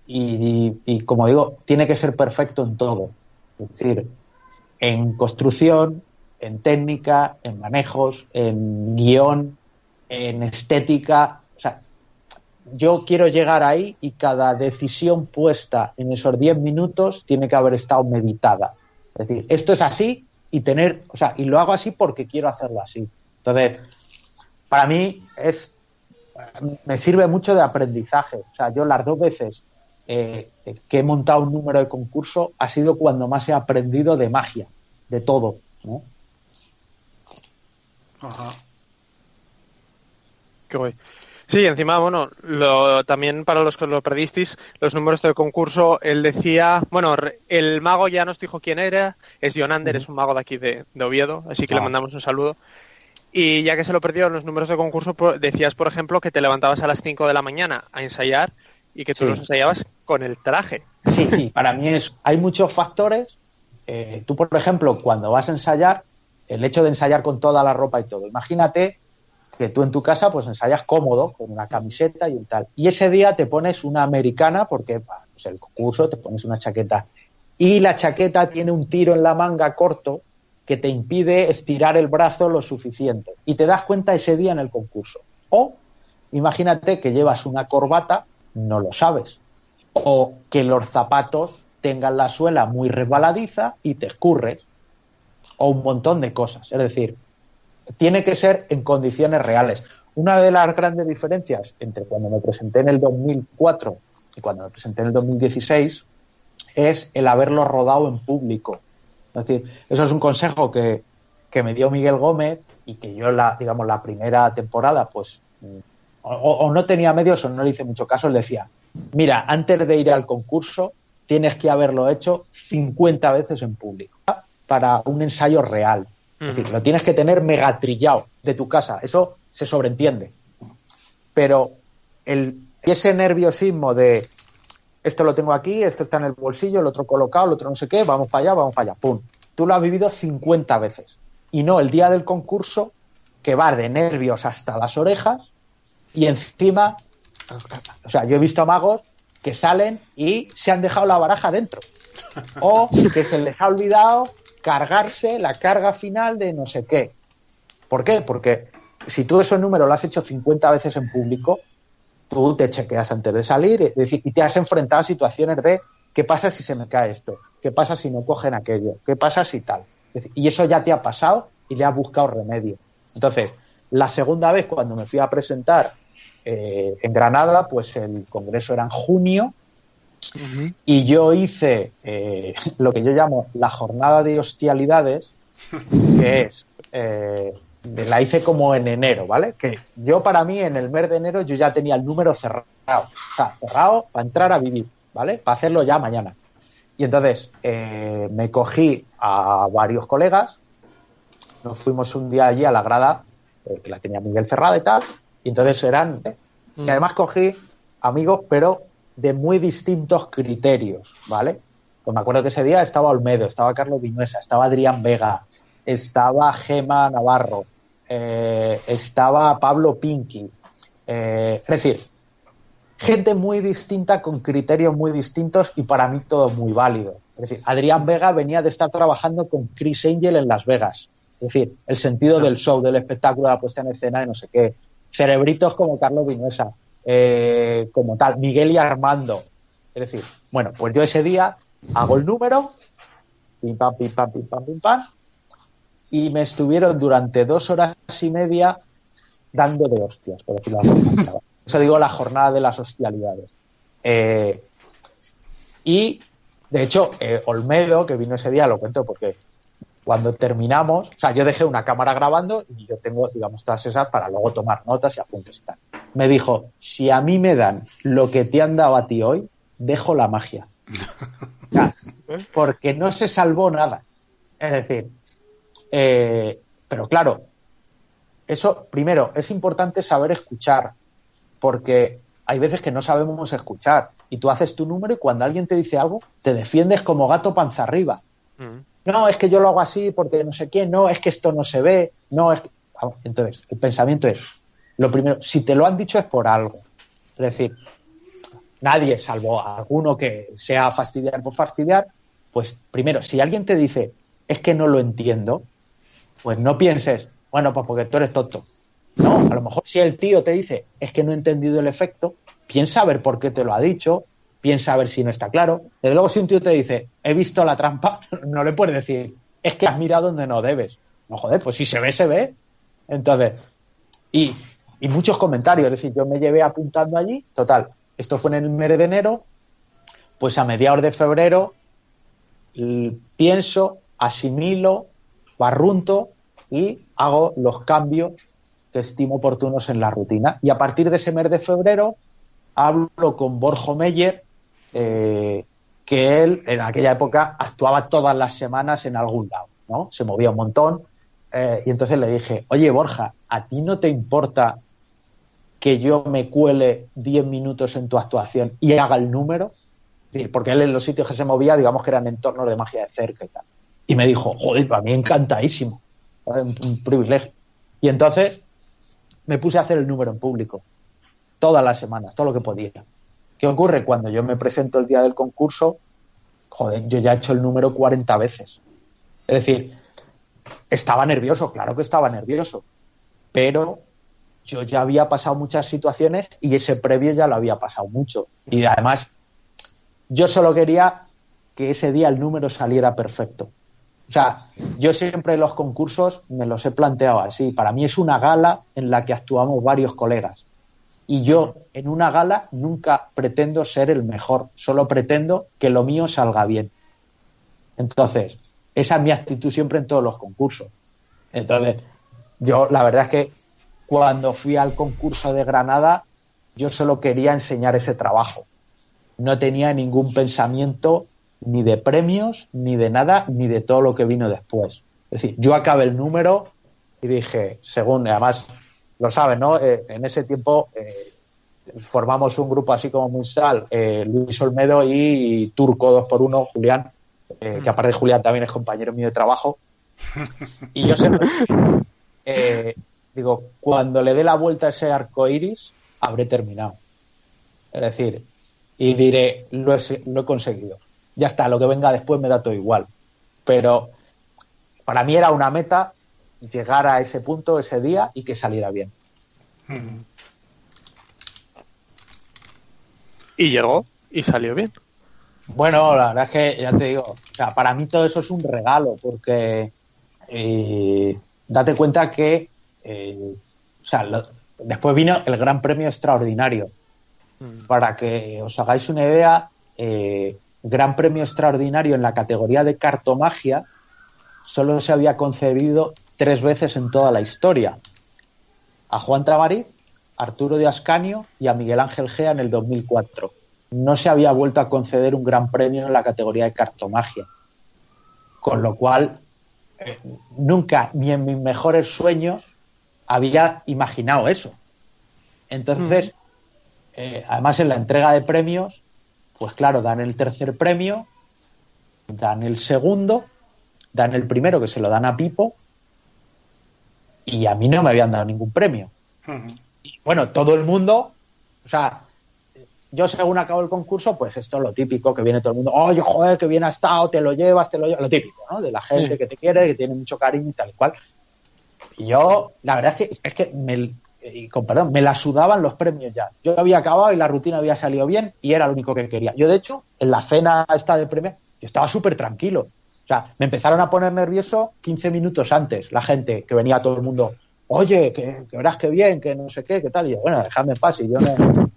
y, como digo, tiene que ser perfecto en todo. Es decir, en construcción, en técnica, en manejos, en guion, en estética. O sea, yo quiero llegar ahí y cada decisión puesta en esos 10 minutos tiene que haber estado meditada. Es decir, esto es así y tener, o sea, y lo hago así porque quiero hacerlo así. Entonces, para mí es me sirve mucho de aprendizaje. O sea, yo las dos veces eh, que he montado un número de concurso ha sido cuando más he aprendido de magia, de todo, ¿no? Ajá. Qué guay. Sí, encima, bueno, lo, también para los que lo perdisteis, los números del concurso, él decía, bueno, el mago ya nos dijo quién era, es John Ander, es un mago de aquí de, Oviedo, así que le ah. mandamos un saludo. Y ya que se lo perdió en los números de concurso, decías, por ejemplo, que te levantabas a las 5 de la mañana a ensayar y que tú los ensayabas con el traje. Sí, sí, para mí es, hay muchos factores. Eh, tú, por ejemplo, cuando vas a ensayar, el hecho de ensayar con toda la ropa y todo, imagínate que tú en tu casa pues ensayas cómodo, con una camiseta y un tal. Y ese día te pones una americana porque pues el concurso te pones una chaqueta. Y la chaqueta tiene un tiro en la manga corto que te impide estirar el brazo lo suficiente. Y te das cuenta ese día en el concurso. O imagínate que llevas una corbata, no lo sabes. O que los zapatos tengan la suela muy resbaladiza y te escurres. O un montón de cosas. Es decir, tiene que ser en condiciones reales. Una de las grandes diferencias entre cuando me presenté en el 2004 y cuando me presenté en el 2016 es el haberlo rodado en público. Es decir, eso es un consejo que, me dio Miguel Gómez y que yo, la, digamos, la primera temporada, pues, o, no tenía medios o no le hice mucho caso, le decía, mira, antes de ir al concurso tienes que haberlo hecho 50 veces en público para un ensayo real. Es decir, lo tienes que tener megatrillado de tu casa. Eso se sobreentiende. Pero el, ese nerviosismo de esto lo tengo aquí, esto está en el bolsillo, el otro colocado, el otro no sé qué, vamos para allá, vamos para allá, pum. Tú lo has vivido 50 veces. Y no el día del concurso, que va de nervios hasta las orejas, y encima, o sea, yo he visto magos que salen y se han dejado la baraja dentro. O que se les ha olvidado cargarse la carga final de no sé qué. ¿Por qué? Porque si tú ese número lo has hecho 50 veces en público, tú te chequeas antes de salir y te has enfrentado a situaciones de ¿qué pasa si se me cae esto? ¿Qué pasa si no cogen aquello? ¿Qué pasa si tal? Y eso ya te ha pasado y le has buscado remedio. Entonces, la segunda vez cuando me fui a presentar eh, en Granada, pues el congreso era en junio y yo hice eh, lo que yo llamo la jornada de hostialidades, que es, eh, la hice como en enero, ¿vale? Que yo para mí en el mes de enero yo ya tenía el número cerrado, o sea, cerrado para entrar a vivir, ¿vale? Para hacerlo ya mañana. Y entonces eh, me cogí a varios colegas, nos fuimos un día allí a la grada, que la tenía Miguel cerrada y tal, y entonces eran, y mm. además cogí amigos, pero de muy distintos criterios, ¿vale? Pues me acuerdo que ese día estaba Olmedo, estaba Carlos Vinuesa, estaba Adrián Vega, estaba Gema Navarro, eh, estaba Pablo Pinky. Eh, es decir, gente muy distinta con criterios muy distintos y para mí todo muy válido. Es decir, Adrián Vega venía de estar trabajando con Chris Angel en Las Vegas. Es decir, el sentido del show, del espectáculo, la puesta en escena de no sé qué. Cerebritos como Carlos Vinuesa. Eh, como tal, Miguel y Armando. Es decir, bueno, pues yo ese día hago el número, pim pam, pim pam, pim pam, pim pam, y me estuvieron durante dos horas y media dando de hostias, por decirlo así. Eso digo la jornada de las hostialidades. Eh, y, de hecho, eh, Olmedo, que vino ese día, lo cuento porque cuando terminamos, o sea, yo dejé una cámara grabando y yo tengo, digamos, todas esas para luego tomar notas y apuntes y tal. Me dijo, si a mí me dan lo que te han dado a ti hoy, dejo la magia. porque no se salvó nada. Es decir, eh, pero claro, eso, primero, es importante saber escuchar, porque hay veces que no sabemos escuchar. Y tú haces tu número y cuando alguien te dice algo, te defiendes como gato panza arriba. Mm no, es que yo lo hago así porque no sé quién, no, es que esto no se ve, no, es que... Entonces, el pensamiento es, lo primero, si te lo han dicho es por algo. Es decir, nadie, salvo alguno que sea fastidiar por fastidiar, pues primero, si alguien te dice, es que no lo entiendo, pues no pienses, bueno, pues porque tú eres tonto. No, a lo mejor si el tío te dice, es que no he entendido el efecto, piensa a ver por qué te lo ha dicho, piensa a ver si no está claro. Desde luego, si un tío te dice, he visto la trampa, no le puedes decir, es que has mirado donde no debes. No, joder, pues si se ve, se ve. Entonces, y, muchos comentarios, es decir, yo me llevé apuntando allí, total, esto fue en el mes de enero, pues a mediados de febrero pienso, asimilo, barrunto y hago los cambios que estimo oportunos en la rutina. Y a partir de ese mes de febrero hablo con Borjo Meyer, eh, que él en aquella época actuaba todas las semanas en algún lado, ¿no? Se movía un montón. Eh, y entonces le dije, oye Borja, ¿a ti no te importa que yo me cuele 10 minutos en tu actuación y haga el número? Porque él en los sitios que se movía, digamos que eran entornos de magia de cerca y tal. Y me dijo, joder, para mí encantadísimo. Un, un privilegio. Y entonces me puse a hacer el número en público. Todas las semanas, todo lo que podía. ¿Qué ocurre? Cuando yo me presento el día del concurso, joder, yo ya he hecho el número 40 veces. Es decir, estaba nervioso, claro que estaba nervioso, pero yo ya había pasado muchas situaciones y ese previo ya lo había pasado mucho. Y además, yo solo quería que ese día el número saliera perfecto. O sea, yo siempre los concursos me los he planteado así. Para mí es una gala en la que actuamos varios colegas. Y yo en una gala nunca pretendo ser el mejor, solo pretendo que lo mío salga bien. Entonces, esa es mi actitud siempre en todos los concursos. Entonces, yo la verdad es que cuando fui al concurso de Granada, yo solo quería enseñar ese trabajo. No tenía ningún pensamiento ni de premios, ni de nada, ni de todo lo que vino después. Es decir, yo acabé el número y dije, según, además, lo saben, ¿no? Eh, en ese tiempo eh, formamos un grupo así como Munsal, eh, Luis Olmedo y Turco dos por uno, Julián, que aparte de Julián también es compañero mío de trabajo. Y yo siempre digo, cuando le dé la vuelta a ese arco iris, habré terminado. Es decir, y diré, lo he conseguido ya está, lo que venga después me da todo igual. Pero para mí era una meta llegar a ese punto ese día y que saliera bien. Y llegó y salió bien. Bueno, la verdad es que ya te digo, para mí todo eso es un regalo porque eh, date cuenta que eh, o sea, después vino el Gran Premio Extraordinario. Mm. Para que os hagáis una idea, eh, gran premio extraordinario en la categoría de cartomagia solo se había concebido tres veces en toda la historia. A Juan Travarí, Arturo de Ascanio y a Miguel Ángel Gea en el 2004. No se había vuelto a conceder un gran premio en la categoría de cartomagia. Con lo cual, eh, nunca, ni en mis mejores sueños, había imaginado eso. Entonces, eh, además en la entrega de premios, pues claro, dan el tercer premio, dan el segundo, dan el primero que se lo dan a Pipo y a mí no me habían dado ningún premio. Y bueno, todo el mundo, o sea, yo según acabo el concurso, pues esto es lo típico, que viene todo el mundo, oye, joder, que bien ha estado, te lo llevas, te lo llevas, lo típico, ¿no? De la gente que te quiere, que tiene mucho cariño y tal y cual. Y yo, la verdad es que, es que me, y con perdón, me la sudaban los premios ya. Yo había acabado y la rutina había salido bien y era lo único que quería. Yo, de hecho, en la cena esta de premios, yo estaba súper tranquilo. O sea, me empezaron a poner nervioso 15 minutos antes, la gente, que venía todo el mundo, oye, que, verás que bien, que no sé qué, qué tal. Y yo, bueno, déjame en paz y yo no...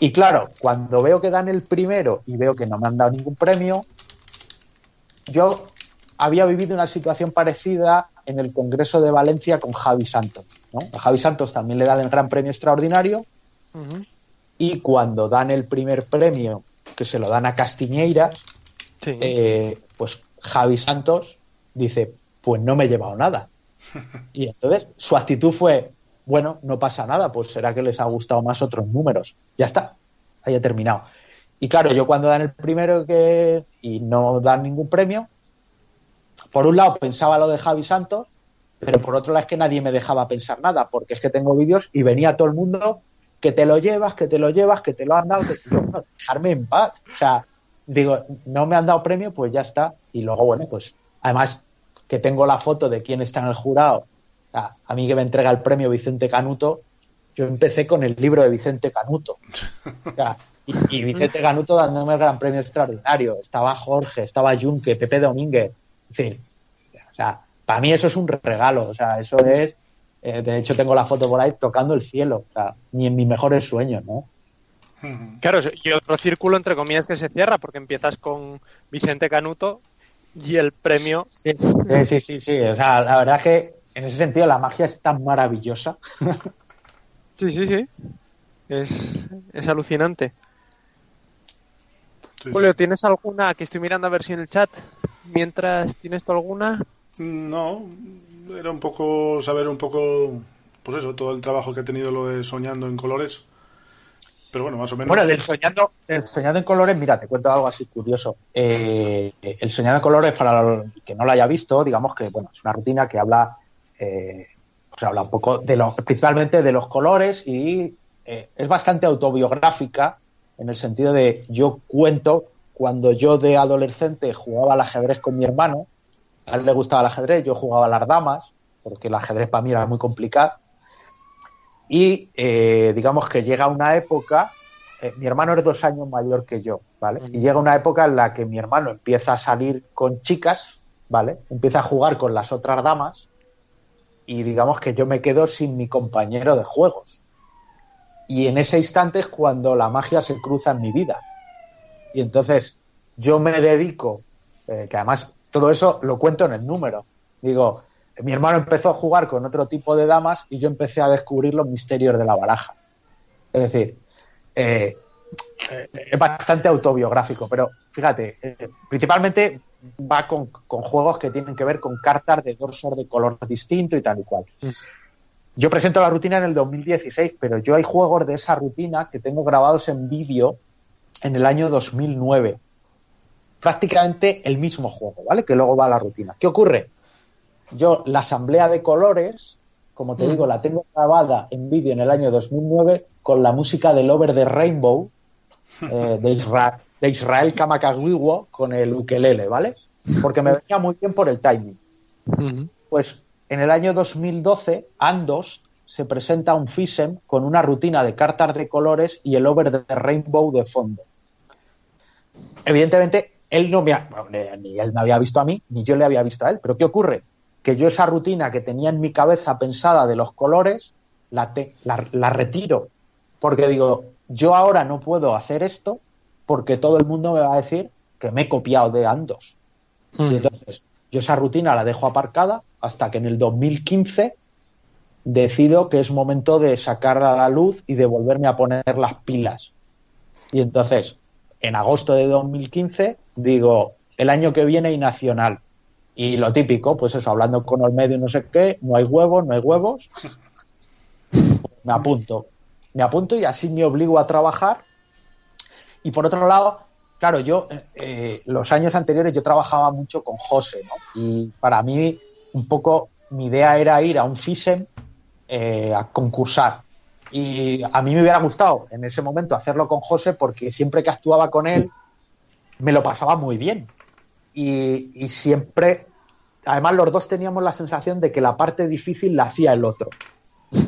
Y claro, cuando veo que dan el primero y veo que no me han dado ningún premio, yo había vivido una situación parecida en el Congreso de Valencia con Javi Santos. A Javi Santos también le dan el Gran Premio Extraordinario y cuando dan el primer premio, que se lo dan a Castiñeiras, eh, pues Javi Santos dice, pues no me he llevado nada. Y entonces su actitud fue, bueno, no pasa nada, pues será que les ha gustado más otros números. Ya está, haya terminado. Y claro, yo cuando dan el primero que y no dan ningún premio, por un lado pensaba lo de Javi Santos, pero por otro lado es que nadie me dejaba pensar nada, porque es que tengo vídeos y venía todo el mundo que te lo llevas, que te lo llevas, que te lo han dado, que dejarme en paz. O sea, digo, no me han dado premio, pues ya está. Y luego, bueno, pues además que tengo la foto de quién está en el jurado, a mí que me entrega el premio Vicente Canuto, yo empecé con el libro de Vicente Canuto. y, y, Vicente Canuto dándome el gran premio extraordinario. Estaba Jorge, estaba Junque, Pepe Domínguez, o sea, para mí eso es un regalo, o sea, eso es Eh, de hecho, tengo la foto por ahí tocando el cielo, o sea, ni en mis mejores sueños, ¿no? Claro, y otro círculo, entre comillas, que se cierra, porque empiezas con Vicente Canuto y el premio. Sí, sí, sí, sí. O sea, la verdad es que en ese sentido la magia es tan maravillosa. Sí, sí, sí. Es, alucinante. Julio, ¿tienes alguna? Que estoy mirando a ver si en el chat. Mientras, ¿tienes tú alguna? No, era un poco saber un poco, pues eso, todo el trabajo que ha tenido lo de Soñando en Colores. Pero bueno, más o menos. Bueno, del Soñando, el soñando en Colores, mira, te cuento algo así curioso. Eh, el Soñando en Colores, para el que no lo haya visto, digamos que bueno, es una rutina que habla eh, habla un poco de los, principalmente de los colores y eh, es bastante autobiográfica en el sentido de yo cuento cuando yo de adolescente jugaba al ajedrez con mi hermano, a él le gustaba el ajedrez, yo jugaba a las damas, porque el ajedrez para mí era muy complicado. Y eh, digamos que llega una época, eh, mi hermano es dos años mayor que yo, ¿vale? Y llega una época en la que mi hermano empieza a salir con chicas, ¿vale? Empieza a jugar con las otras damas y digamos que yo me quedo sin mi compañero de juegos. Y en ese instante es cuando la magia se cruza en mi vida. Y entonces yo me dedico, eh, que además todo eso lo cuento en el número. Digo, mi hermano empezó a jugar con otro tipo de damas y yo empecé a descubrir los misterios de la baraja. Es decir, eh, eh, es bastante autobiográfico, pero fíjate, principalmente va con, juegos que tienen que ver con cartas de dorsor de color distinto y tal y cual. Mm. Yo presento la rutina en el 2016, pero yo hay juegos de esa rutina que tengo grabados en vídeo en el año 2009. Prácticamente el mismo juego, ¿vale? Que luego va a la rutina. ¿Qué ocurre? Yo la asamblea de colores, como te mm. digo, la tengo grabada en vídeo en el año 2009 con la música del Over the Rainbow eh, de Israel de Israel Kamakawiwo con el ukelele, ¿vale? Porque me venía muy bien por el timing. Pues en el año 2012, Andos se presenta un FISEM con una rutina de cartas de colores y el over de Rainbow de fondo. Evidentemente, él no me ni él me había visto a mí, ni yo le había visto a él. Pero ¿qué ocurre? Que yo esa rutina que tenía en mi cabeza pensada de los colores, la, la retiro. Porque digo, yo ahora no puedo hacer esto porque todo el mundo me va a decir que me he copiado de Andos. Y hmm. entonces, yo esa rutina la dejo aparcada hasta que en el 2015 decido que es momento de sacarla a la luz y de volverme a poner las pilas. Y entonces, en agosto de 2015, digo, el año que viene y nacional. Y lo típico, pues eso, hablando con el medio y no sé qué, no hay huevos, no hay huevos. me apunto. Me apunto y así me obligo a trabajar y por otro lado, claro, yo eh, los años anteriores yo trabajaba mucho con José, ¿no? Y para mí un poco mi idea era ir a un FISEM eh, a concursar. Y a mí me hubiera gustado en ese momento hacerlo con José porque siempre que actuaba con él me lo pasaba muy bien. Y, y siempre, además los dos teníamos la sensación de que la parte difícil la hacía el otro,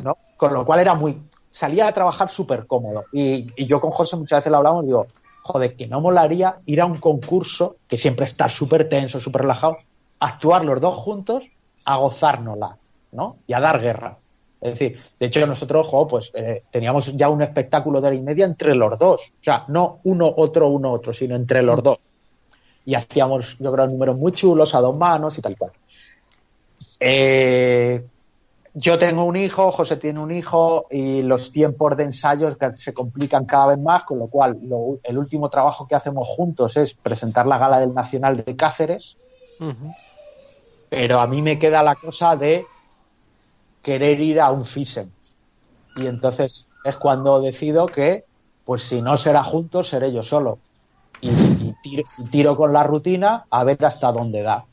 ¿no? Con lo cual era muy, salía a trabajar súper cómodo. Y, yo con José muchas veces lo hablamos y digo, joder, que no molaría ir a un concurso que siempre está súper tenso, súper relajado, actuar los dos juntos a gozárnosla, ¿no? Y a dar guerra. Es decir, de hecho nosotros, jo, pues eh, teníamos ya un espectáculo de hora y media entre los dos. O sea, no uno, otro, uno, otro, sino entre los dos. Y hacíamos, yo creo, números muy chulos a dos manos y tal cual. Eh, yo tengo un hijo, José tiene un hijo y los tiempos de ensayos se complican cada vez más, con lo cual el último trabajo que hacemos juntos es presentar la gala del Nacional de Cáceres. Pero a mí me queda la cosa de querer ir a un FISEM. Y entonces es cuando decido que, pues si no será juntos, seré yo solo. Tiro, con la rutina a ver hasta dónde da.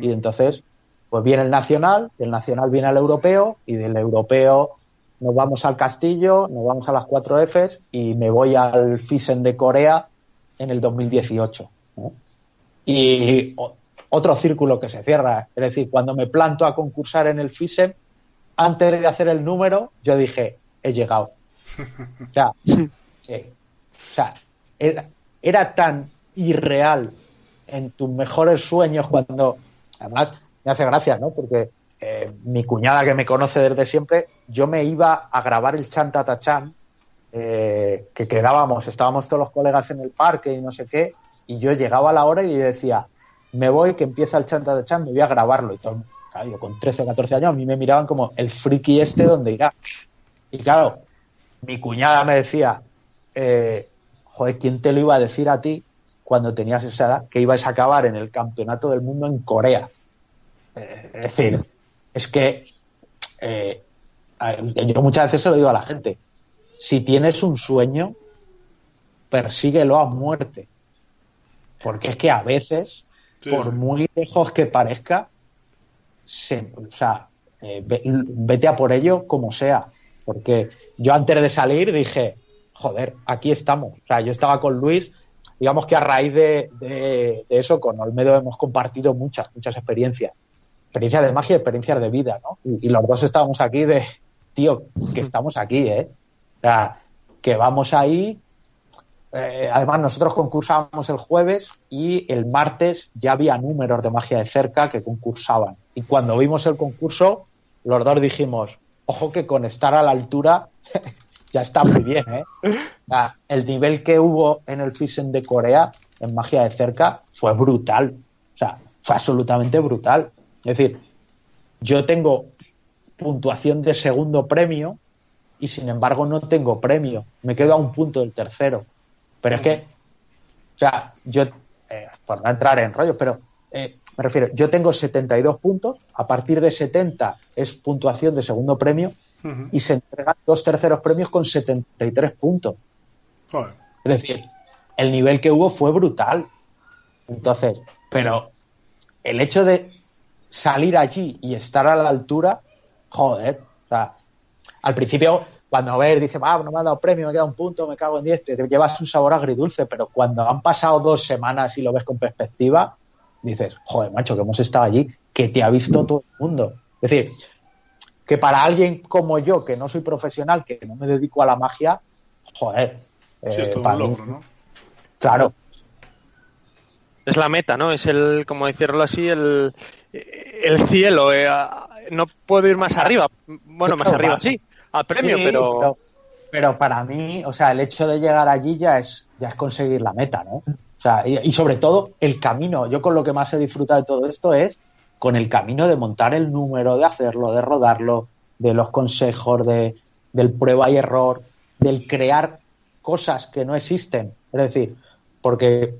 Y entonces pues viene el nacional, del nacional viene el europeo y del europeo nos vamos al castillo, nos vamos a las cuatro Fs y me voy al FISEN de Corea en el 2018. Y otro círculo que se cierra, es decir, cuando me planto a concursar en el FISEN, antes de hacer el número, yo dije, he llegado. O sea, o sea era, era tan irreal en tus mejores sueños cuando, además, me hace gracia, ¿no? Porque eh, mi cuñada que me conoce desde siempre, yo me iba a grabar el Chantatachan, eh, que quedábamos, estábamos todos los colegas en el parque y no sé qué, y yo llegaba a la hora y yo decía, me voy, que empieza el Chantatachan, me voy a grabarlo. Y todo, claro, con 13 o 14 años a mí me miraban como el friki este donde irá. Y claro, mi cuñada me decía, eh, joder, ¿quién te lo iba a decir a ti cuando tenías esa edad que ibas a acabar en el campeonato del mundo en Corea? Eh, es decir, es que eh, yo muchas veces se lo digo a la gente, si tienes un sueño, persíguelo a muerte. Porque es que a veces, por muy lejos que parezca, o sea, eh, vete a por ello como sea. Porque yo antes de salir dije, joder, aquí estamos. O sea, yo estaba con Luis, digamos que a raíz de, eso con Olmedo hemos compartido muchas, muchas experiencias. Experiencias de magia y experiencias de vida, ¿no? Y, los dos estábamos aquí de, tío, que estamos aquí, ¿eh? O sea, que vamos ahí. Eh, además, nosotros concursábamos el jueves y el martes ya había números de magia de cerca que concursaban. Y cuando vimos el concurso, los dos dijimos, ojo que con estar a la altura está muy bien, ¿eh? el nivel que hubo en el Fisen de Corea, en magia de cerca, fue brutal. O sea, fue absolutamente brutal. Es decir, yo tengo puntuación de segundo premio y sin embargo no tengo premio. Me quedo a un punto del tercero. Pero es que, o sea, yo, eh, por no entrar en rollos, pero eh, me refiero, yo tengo 72 puntos, a partir de 70 es puntuación de segundo premio y se entregan dos terceros premios con 73 puntos. Es decir, el nivel que hubo fue brutal. Entonces, pero el hecho de salir allí y estar a la altura, joder, o sea, al principio, cuando ves, dice, ah, no me ha dado premio, me queda un punto, me cago en 10, te llevas un sabor agridulce, pero cuando han pasado dos semanas y lo ves con perspectiva, dices, joder, macho, que hemos estado allí, que te ha visto todo el mundo. Es decir, que para alguien como yo, que no soy profesional, que no me dedico a la magia, joder. Sí, es eh, todo un logro, ¿no? Claro. Es la meta, ¿no? Es el, como decirlo así, el, el cielo. Eh, no puedo ir más arriba. Bueno, más arriba, sí, al premio, pero... pero... para mí, o sea, el hecho de llegar allí ya es, ya es conseguir la meta, ¿no? O sea, y, y sobre todo el camino. Yo con lo que más he disfrutado de todo esto es con el camino de montar el número, de hacerlo, de rodarlo, de los consejos, de, del prueba y error, del crear cosas que no existen. Es decir, porque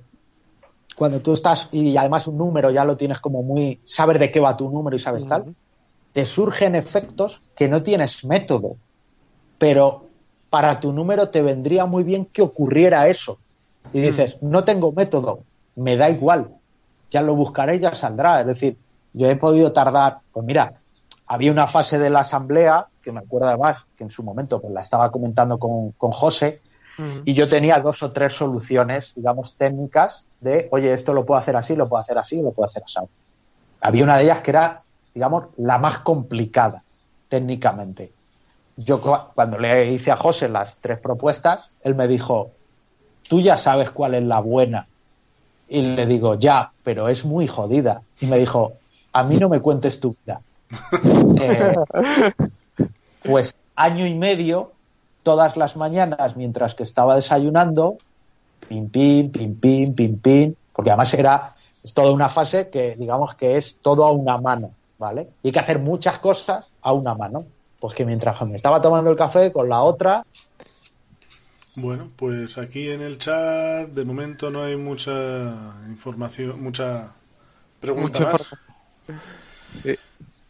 cuando tú estás y además un número ya lo tienes como muy, sabes de qué va tu número y sabes tal, te surgen efectos que no tienes método, pero para tu número te vendría muy bien que ocurriera eso. Y dices, no tengo método, me da igual, ya lo buscaré y ya saldrá. Es decir, yo he podido tardar, pues mira, había una fase de la asamblea, que me acuerdo además, que en su momento pues la estaba comentando con, con José, y yo tenía dos o tres soluciones, digamos, técnicas de, oye, esto lo puedo hacer así, lo puedo hacer así, lo puedo hacer así. Había una de ellas que era, digamos, la más complicada técnicamente. Yo cuando le hice a José las tres propuestas, él me dijo, tú ya sabes cuál es la buena. Y le digo, ya, pero es muy jodida. Y me dijo, a mí no me cuentes tu vida. Eh, pues año y medio, todas las mañanas, mientras que estaba desayunando, pim, pim, pim, pim, pim, pim, porque además era, es toda una fase que digamos que es todo a una mano, ¿vale? Y hay que hacer muchas cosas a una mano. Pues que mientras me estaba tomando el café con la otra. Bueno, pues aquí en el chat de momento no hay mucha información, mucha pregunta más.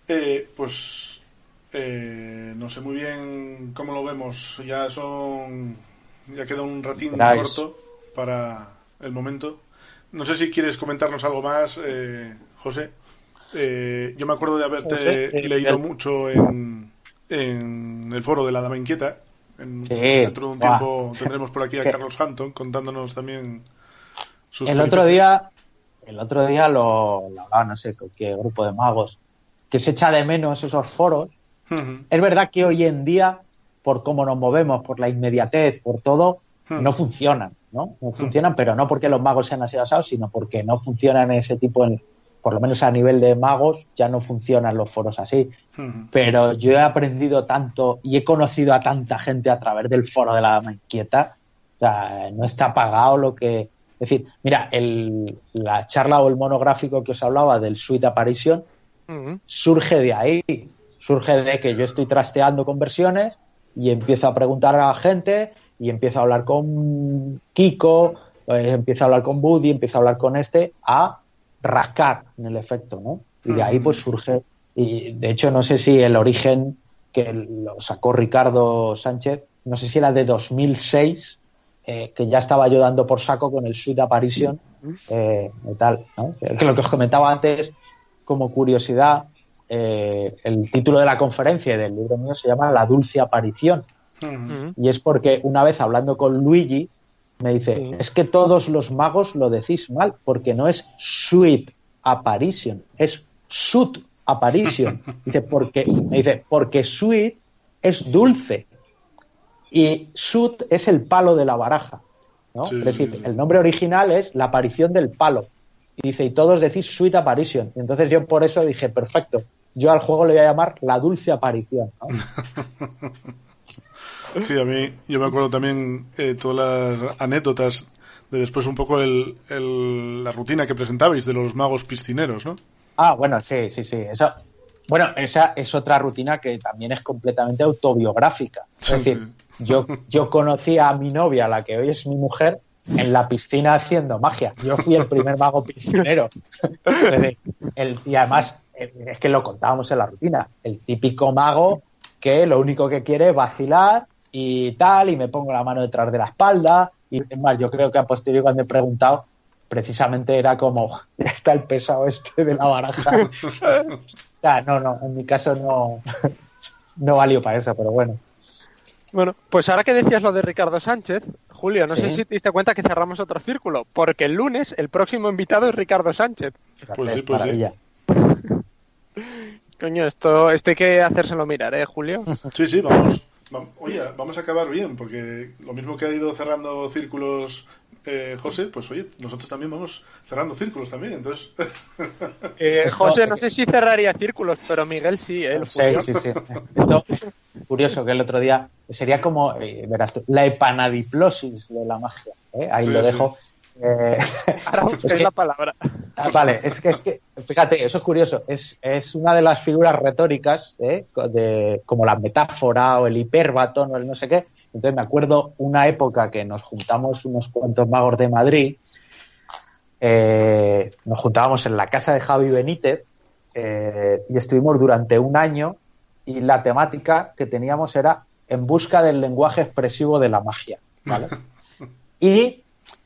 Eh, pues eh, no sé muy bien cómo lo vemos. Ya son. Ya queda un ratín corto para el momento. No sé si quieres comentarnos algo más, eh, José. yo me acuerdo de haberte leído mucho en, en el foro de la Dama Inquieta. Dentro de un tiempo tendremos por aquí a Carlos Hampton contándonos también sus. El otro día el otro día lo, lo no sé qué grupo de magos, que se echa de menos esos foros. Es verdad que hoy en día, por cómo nos movemos, por la inmediatez, por todo, no funcionan, ¿no? No funcionan, pero no porque los magos sean así asados, sino porque no funcionan ese tipo, por lo menos a nivel de magos, ya no funcionan los foros así. Pero yo he aprendido tanto y he conocido a tanta gente a través del foro de la dama inquieta. O sea, no está pagado lo que. Es decir, mira, el, la charla o el monográfico que os hablaba del Suite Apparition surge de ahí. Surge de que yo estoy trasteando con versiones y empiezo a preguntar a la gente y empiezo a hablar con Kiko, eh, empiezo a hablar con Buddy, empiezo a hablar con este, a rascar en el efecto, ¿no? Y de ahí pues surge, y de hecho no sé si el origen que lo sacó Ricardo Sánchez, no sé si era de 2006, eh, que ya estaba yo dando por saco con el Suite Apparition eh, y tal, ¿no? Que lo que os comentaba antes, como curiosidad, eh, el título de la conferencia del libro mío se llama La dulce aparición. Y es porque una vez hablando con Luigi, me dice, es que todos los magos lo decís mal, porque no es sweet apparition, es sweet apparition. Dice, porque, me dice, porque sweet es dulce y sweet es el palo de la baraja. ¿no? es decir, el nombre original es la aparición del palo. Y dice, y todos decís sweet apparition. Y entonces yo por eso dije, perfecto, yo al juego le voy a llamar la dulce aparición. Sí, a mí, yo me acuerdo también eh, todas las anécdotas de después un poco el, la rutina que presentabais de los magos piscineros, ¿no? Ah, bueno, sí, sí, sí. Eso, bueno, esa es otra rutina que también es completamente autobiográfica. Es decir, yo, yo conocí a mi novia, la que hoy es mi mujer, en la piscina haciendo magia. Yo fui el primer mago piscinero. el, y además, es que lo contábamos en la rutina. El típico mago que lo único que quiere es vacilar y tal, y me pongo la mano detrás de la espalda. Y es más, yo creo que a posteriori cuando he preguntado, precisamente era como, está el pesado este de la baraja. no, no, en mi caso no, no valió para eso, pero bueno. Bueno, pues ahora que decías lo de Ricardo Sánchez, Julio, no sé si te diste cuenta que cerramos otro círculo, porque el lunes el próximo invitado es Ricardo Sánchez. Pues sí, pues sí. Coño, esto, esto hay que hacérselo mirar, ¿eh, Julio? Sí, sí, vamos. Oye, vamos a acabar bien, porque lo mismo que ha ido cerrando círculos eh, José, pues oye, nosotros también vamos cerrando círculos también, entonces... Eh, José, no sé si cerraría círculos, pero Miguel sí, ¿eh? Sí, sí, sí. Esto, curioso que el otro día sería como, eh, verás tú, la epanadiplosis de la magia, ¿eh? ahí lo dejo. Eh, Ahora es la palabra. Ah, vale, es que, es que, fíjate, eso es curioso. Es, es una de las figuras retóricas, ¿eh? de, como la metáfora o el hiperbatón o el no sé qué. Entonces me acuerdo una época que nos juntamos unos cuantos magos de Madrid. Eh, nos juntábamos en la casa de Javi Benítez eh, y estuvimos durante un año y la temática que teníamos era en busca del lenguaje expresivo de la magia. ¿vale? Y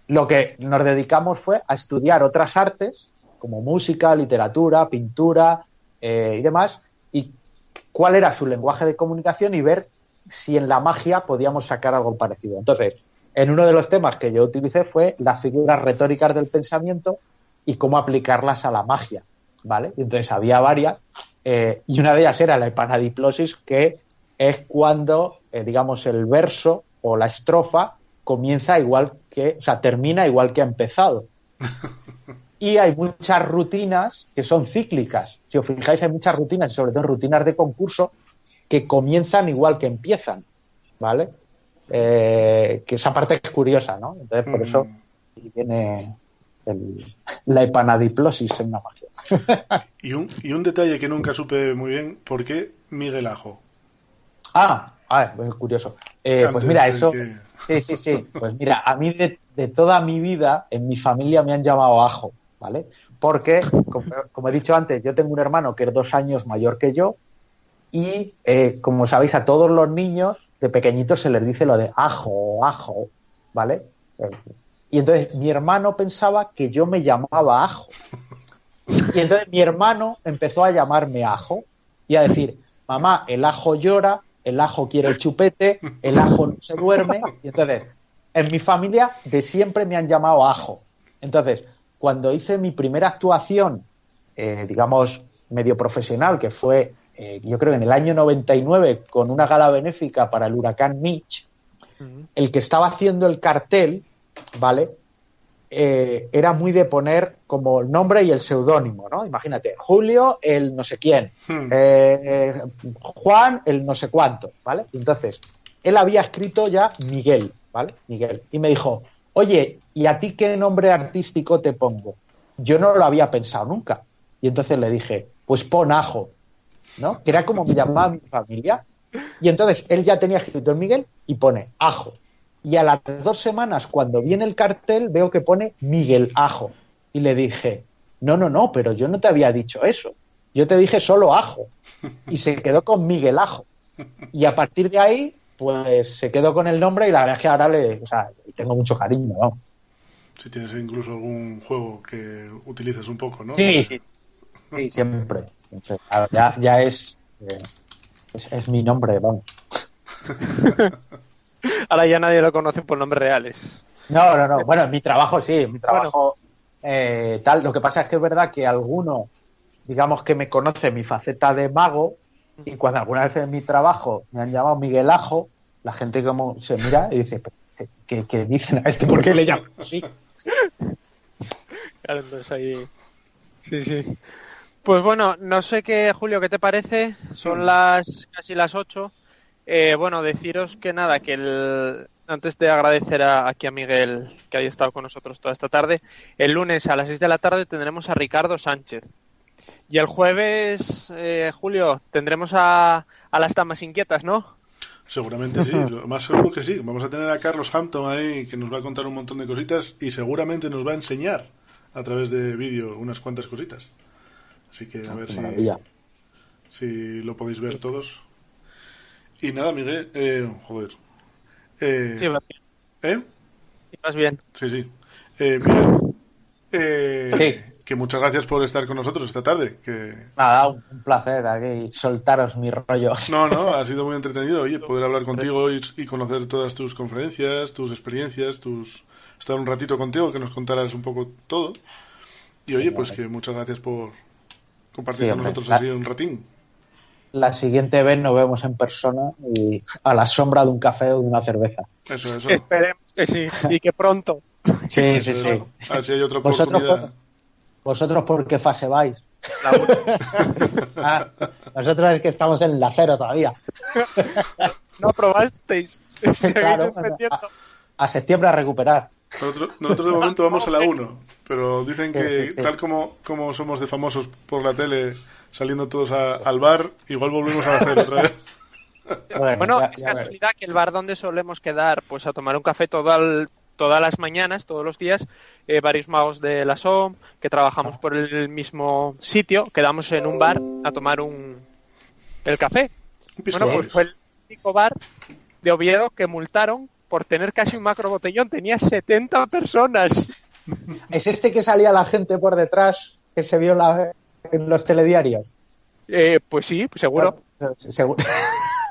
lo que nos dedicamos fue a estudiar otras artes, como música, literatura, pintura eh, y demás, y cuál era su lenguaje de comunicación y ver si en la magia podíamos sacar algo parecido. Entonces, en uno de los temas que yo utilicé fue las figuras retóricas del pensamiento y cómo aplicarlas a la magia, ¿vale? Entonces había varias, eh, y una de ellas era la epanadiplosis, que es cuando, eh, digamos, el verso o la estrofa comienza igual que, o sea, termina igual que ha empezado. Y hay muchas rutinas que son cíclicas. Si os fijáis, hay muchas rutinas, sobre todo rutinas de concurso, que comienzan igual que empiezan, ¿vale? Eh, que esa parte es curiosa, ¿no? Entonces, por eso viene la epanadiplosis en la magia. y, un, y un detalle que nunca supe muy bien, ¿por qué Miguel Ajo? Ah, ah es curioso. Eh, pues mira, eso... Sí, sí, sí. Pues mira, a mí de, toda mi vida, en mi familia me han llamado Ajo, ¿vale? Porque, como, he dicho antes, yo tengo un hermano que es dos años mayor que yo y, eh, como sabéis, a todos los niños de pequeñitos se les dice lo de ajo, ajo, ¿vale? Y entonces mi hermano pensaba que yo me llamaba ajo. Y entonces mi hermano empezó a llamarme ajo y a decir, mamá, el ajo llora, el ajo quiere el chupete, el ajo no se duerme. Y entonces, en mi familia de siempre me han llamado ajo. Entonces, cuando hice mi primera actuación, eh, digamos, medio profesional, que fue, eh, yo creo, en el año 99, con una gala benéfica para el huracán Mitch, el que estaba haciendo el cartel, ¿vale? eh, era muy de poner como el nombre y el seudónimo, ¿no? Imagínate, Julio, el no sé quién, Hmm. eh, Juan, el no sé cuánto, ¿vale? Entonces, él había escrito ya Miguel, ¿vale? Miguel. Y me dijo, oye, ¿y a ti qué nombre artístico te pongo? Yo no lo había pensado nunca. Y entonces le dije, pues pon ajo, ¿no? Que era como me llamaba mi familia. Y entonces él ya tenía escrito el Miguel y pone ajo. Y a las dos semanas, cuando viene el cartel, veo que pone Miguel Ajo. Y le dije, no, no, no, pero yo no te había dicho eso. Yo te dije solo Ajo. Y se quedó con Miguel Ajo. Y a partir de ahí, pues se quedó con el nombre y la verdad es que ahora le, o sea, tengo mucho cariño, ¿no? Si tienes incluso algún juego que utilices un poco, ¿no? Sí, sí. Sí, siempre. Entonces, ya, ya es, eh, es, es mi nombre, vamos. Ahora ya nadie lo conoce por nombres reales. No, no, no. Bueno, en mi trabajo sí, en mi trabajo eh, tal. Lo que pasa es que es verdad que alguno, digamos que me conoce mi faceta de mago, y cuando alguna vez en mi trabajo me han llamado Miguel Ajo, la gente como se mira y dice, "¿Pero ¿qué, qué dicen a este? ¿Por qué le llaman así? Claro, entonces ahí. Sí, sí. Pues bueno, no sé qué, Julio, ¿qué te parece? Son las casi las 8. Eh, bueno, deciros que nada, que el, antes de agradecer a, aquí a Miguel que haya estado con nosotros toda esta tarde, el lunes a las 6 de la tarde tendremos a Ricardo Sánchez. Y el jueves, eh, Julio, tendremos a, a las damas inquietas, ¿no? Seguramente sí, lo más seguro que sí. Vamos a tener a Carlos Hampton ahí que nos va a contar un montón de cositas y seguramente nos va a enseñar a través de vídeo unas cuantas cositas. Así que a ver Qué si, lo podéis ver todos. Y nada, Miguel, eh, joder. Eh, Sí, vas bien. ¿Eh? Sí, vas bien. Sí, sí. Eh, Miguel, eh, Sí. que muchas gracias por estar con nosotros esta tarde. Que Nada, un, un placer aquí soltaros mi rollo. no, no, ha sido muy entretenido. Oye, poder hablar contigo y, y conocer todas tus conferencias, tus experiencias, tus estar un ratito contigo, que nos contaras un poco todo. Y oye, pues que muchas gracias por compartir Sí, con nosotros así un ratín. La siguiente vez nos vemos en persona y a la sombra de un café o de una cerveza. Eso, eso. Esperemos que sí, y que pronto. Sí, sí, Eso, sí. eso. A ver si hay otra Vosotros oportunidad. ¿Vosotros por qué fase vais? La última. Ah, nosotros es que estamos en la cero todavía. No probasteis. Seguís Claro, entendiendo. A septiembre a recuperar. Nosotros, nosotros de momento vamos a la 1, pero dicen que Sí, sí, sí. tal como, como somos de famosos por la tele saliendo todos a- al bar, igual volvemos a hacer otra vez. Bueno, ya- es ya casualidad que el bar donde solemos quedar, pues a tomar un café todo el- todas las mañanas, todos los días, eh, varios magos de la SOM, que trabajamos por el mismo sitio, quedamos en un bar a tomar un el café. Bueno, pues fue el único bar de Oviedo que multaron por tener casi un macro botellón. Tenía 70 personas. ¿Es este que salía la gente por detrás que se vio la- en los telediarios? Eh, pues sí, seguro. Seguro.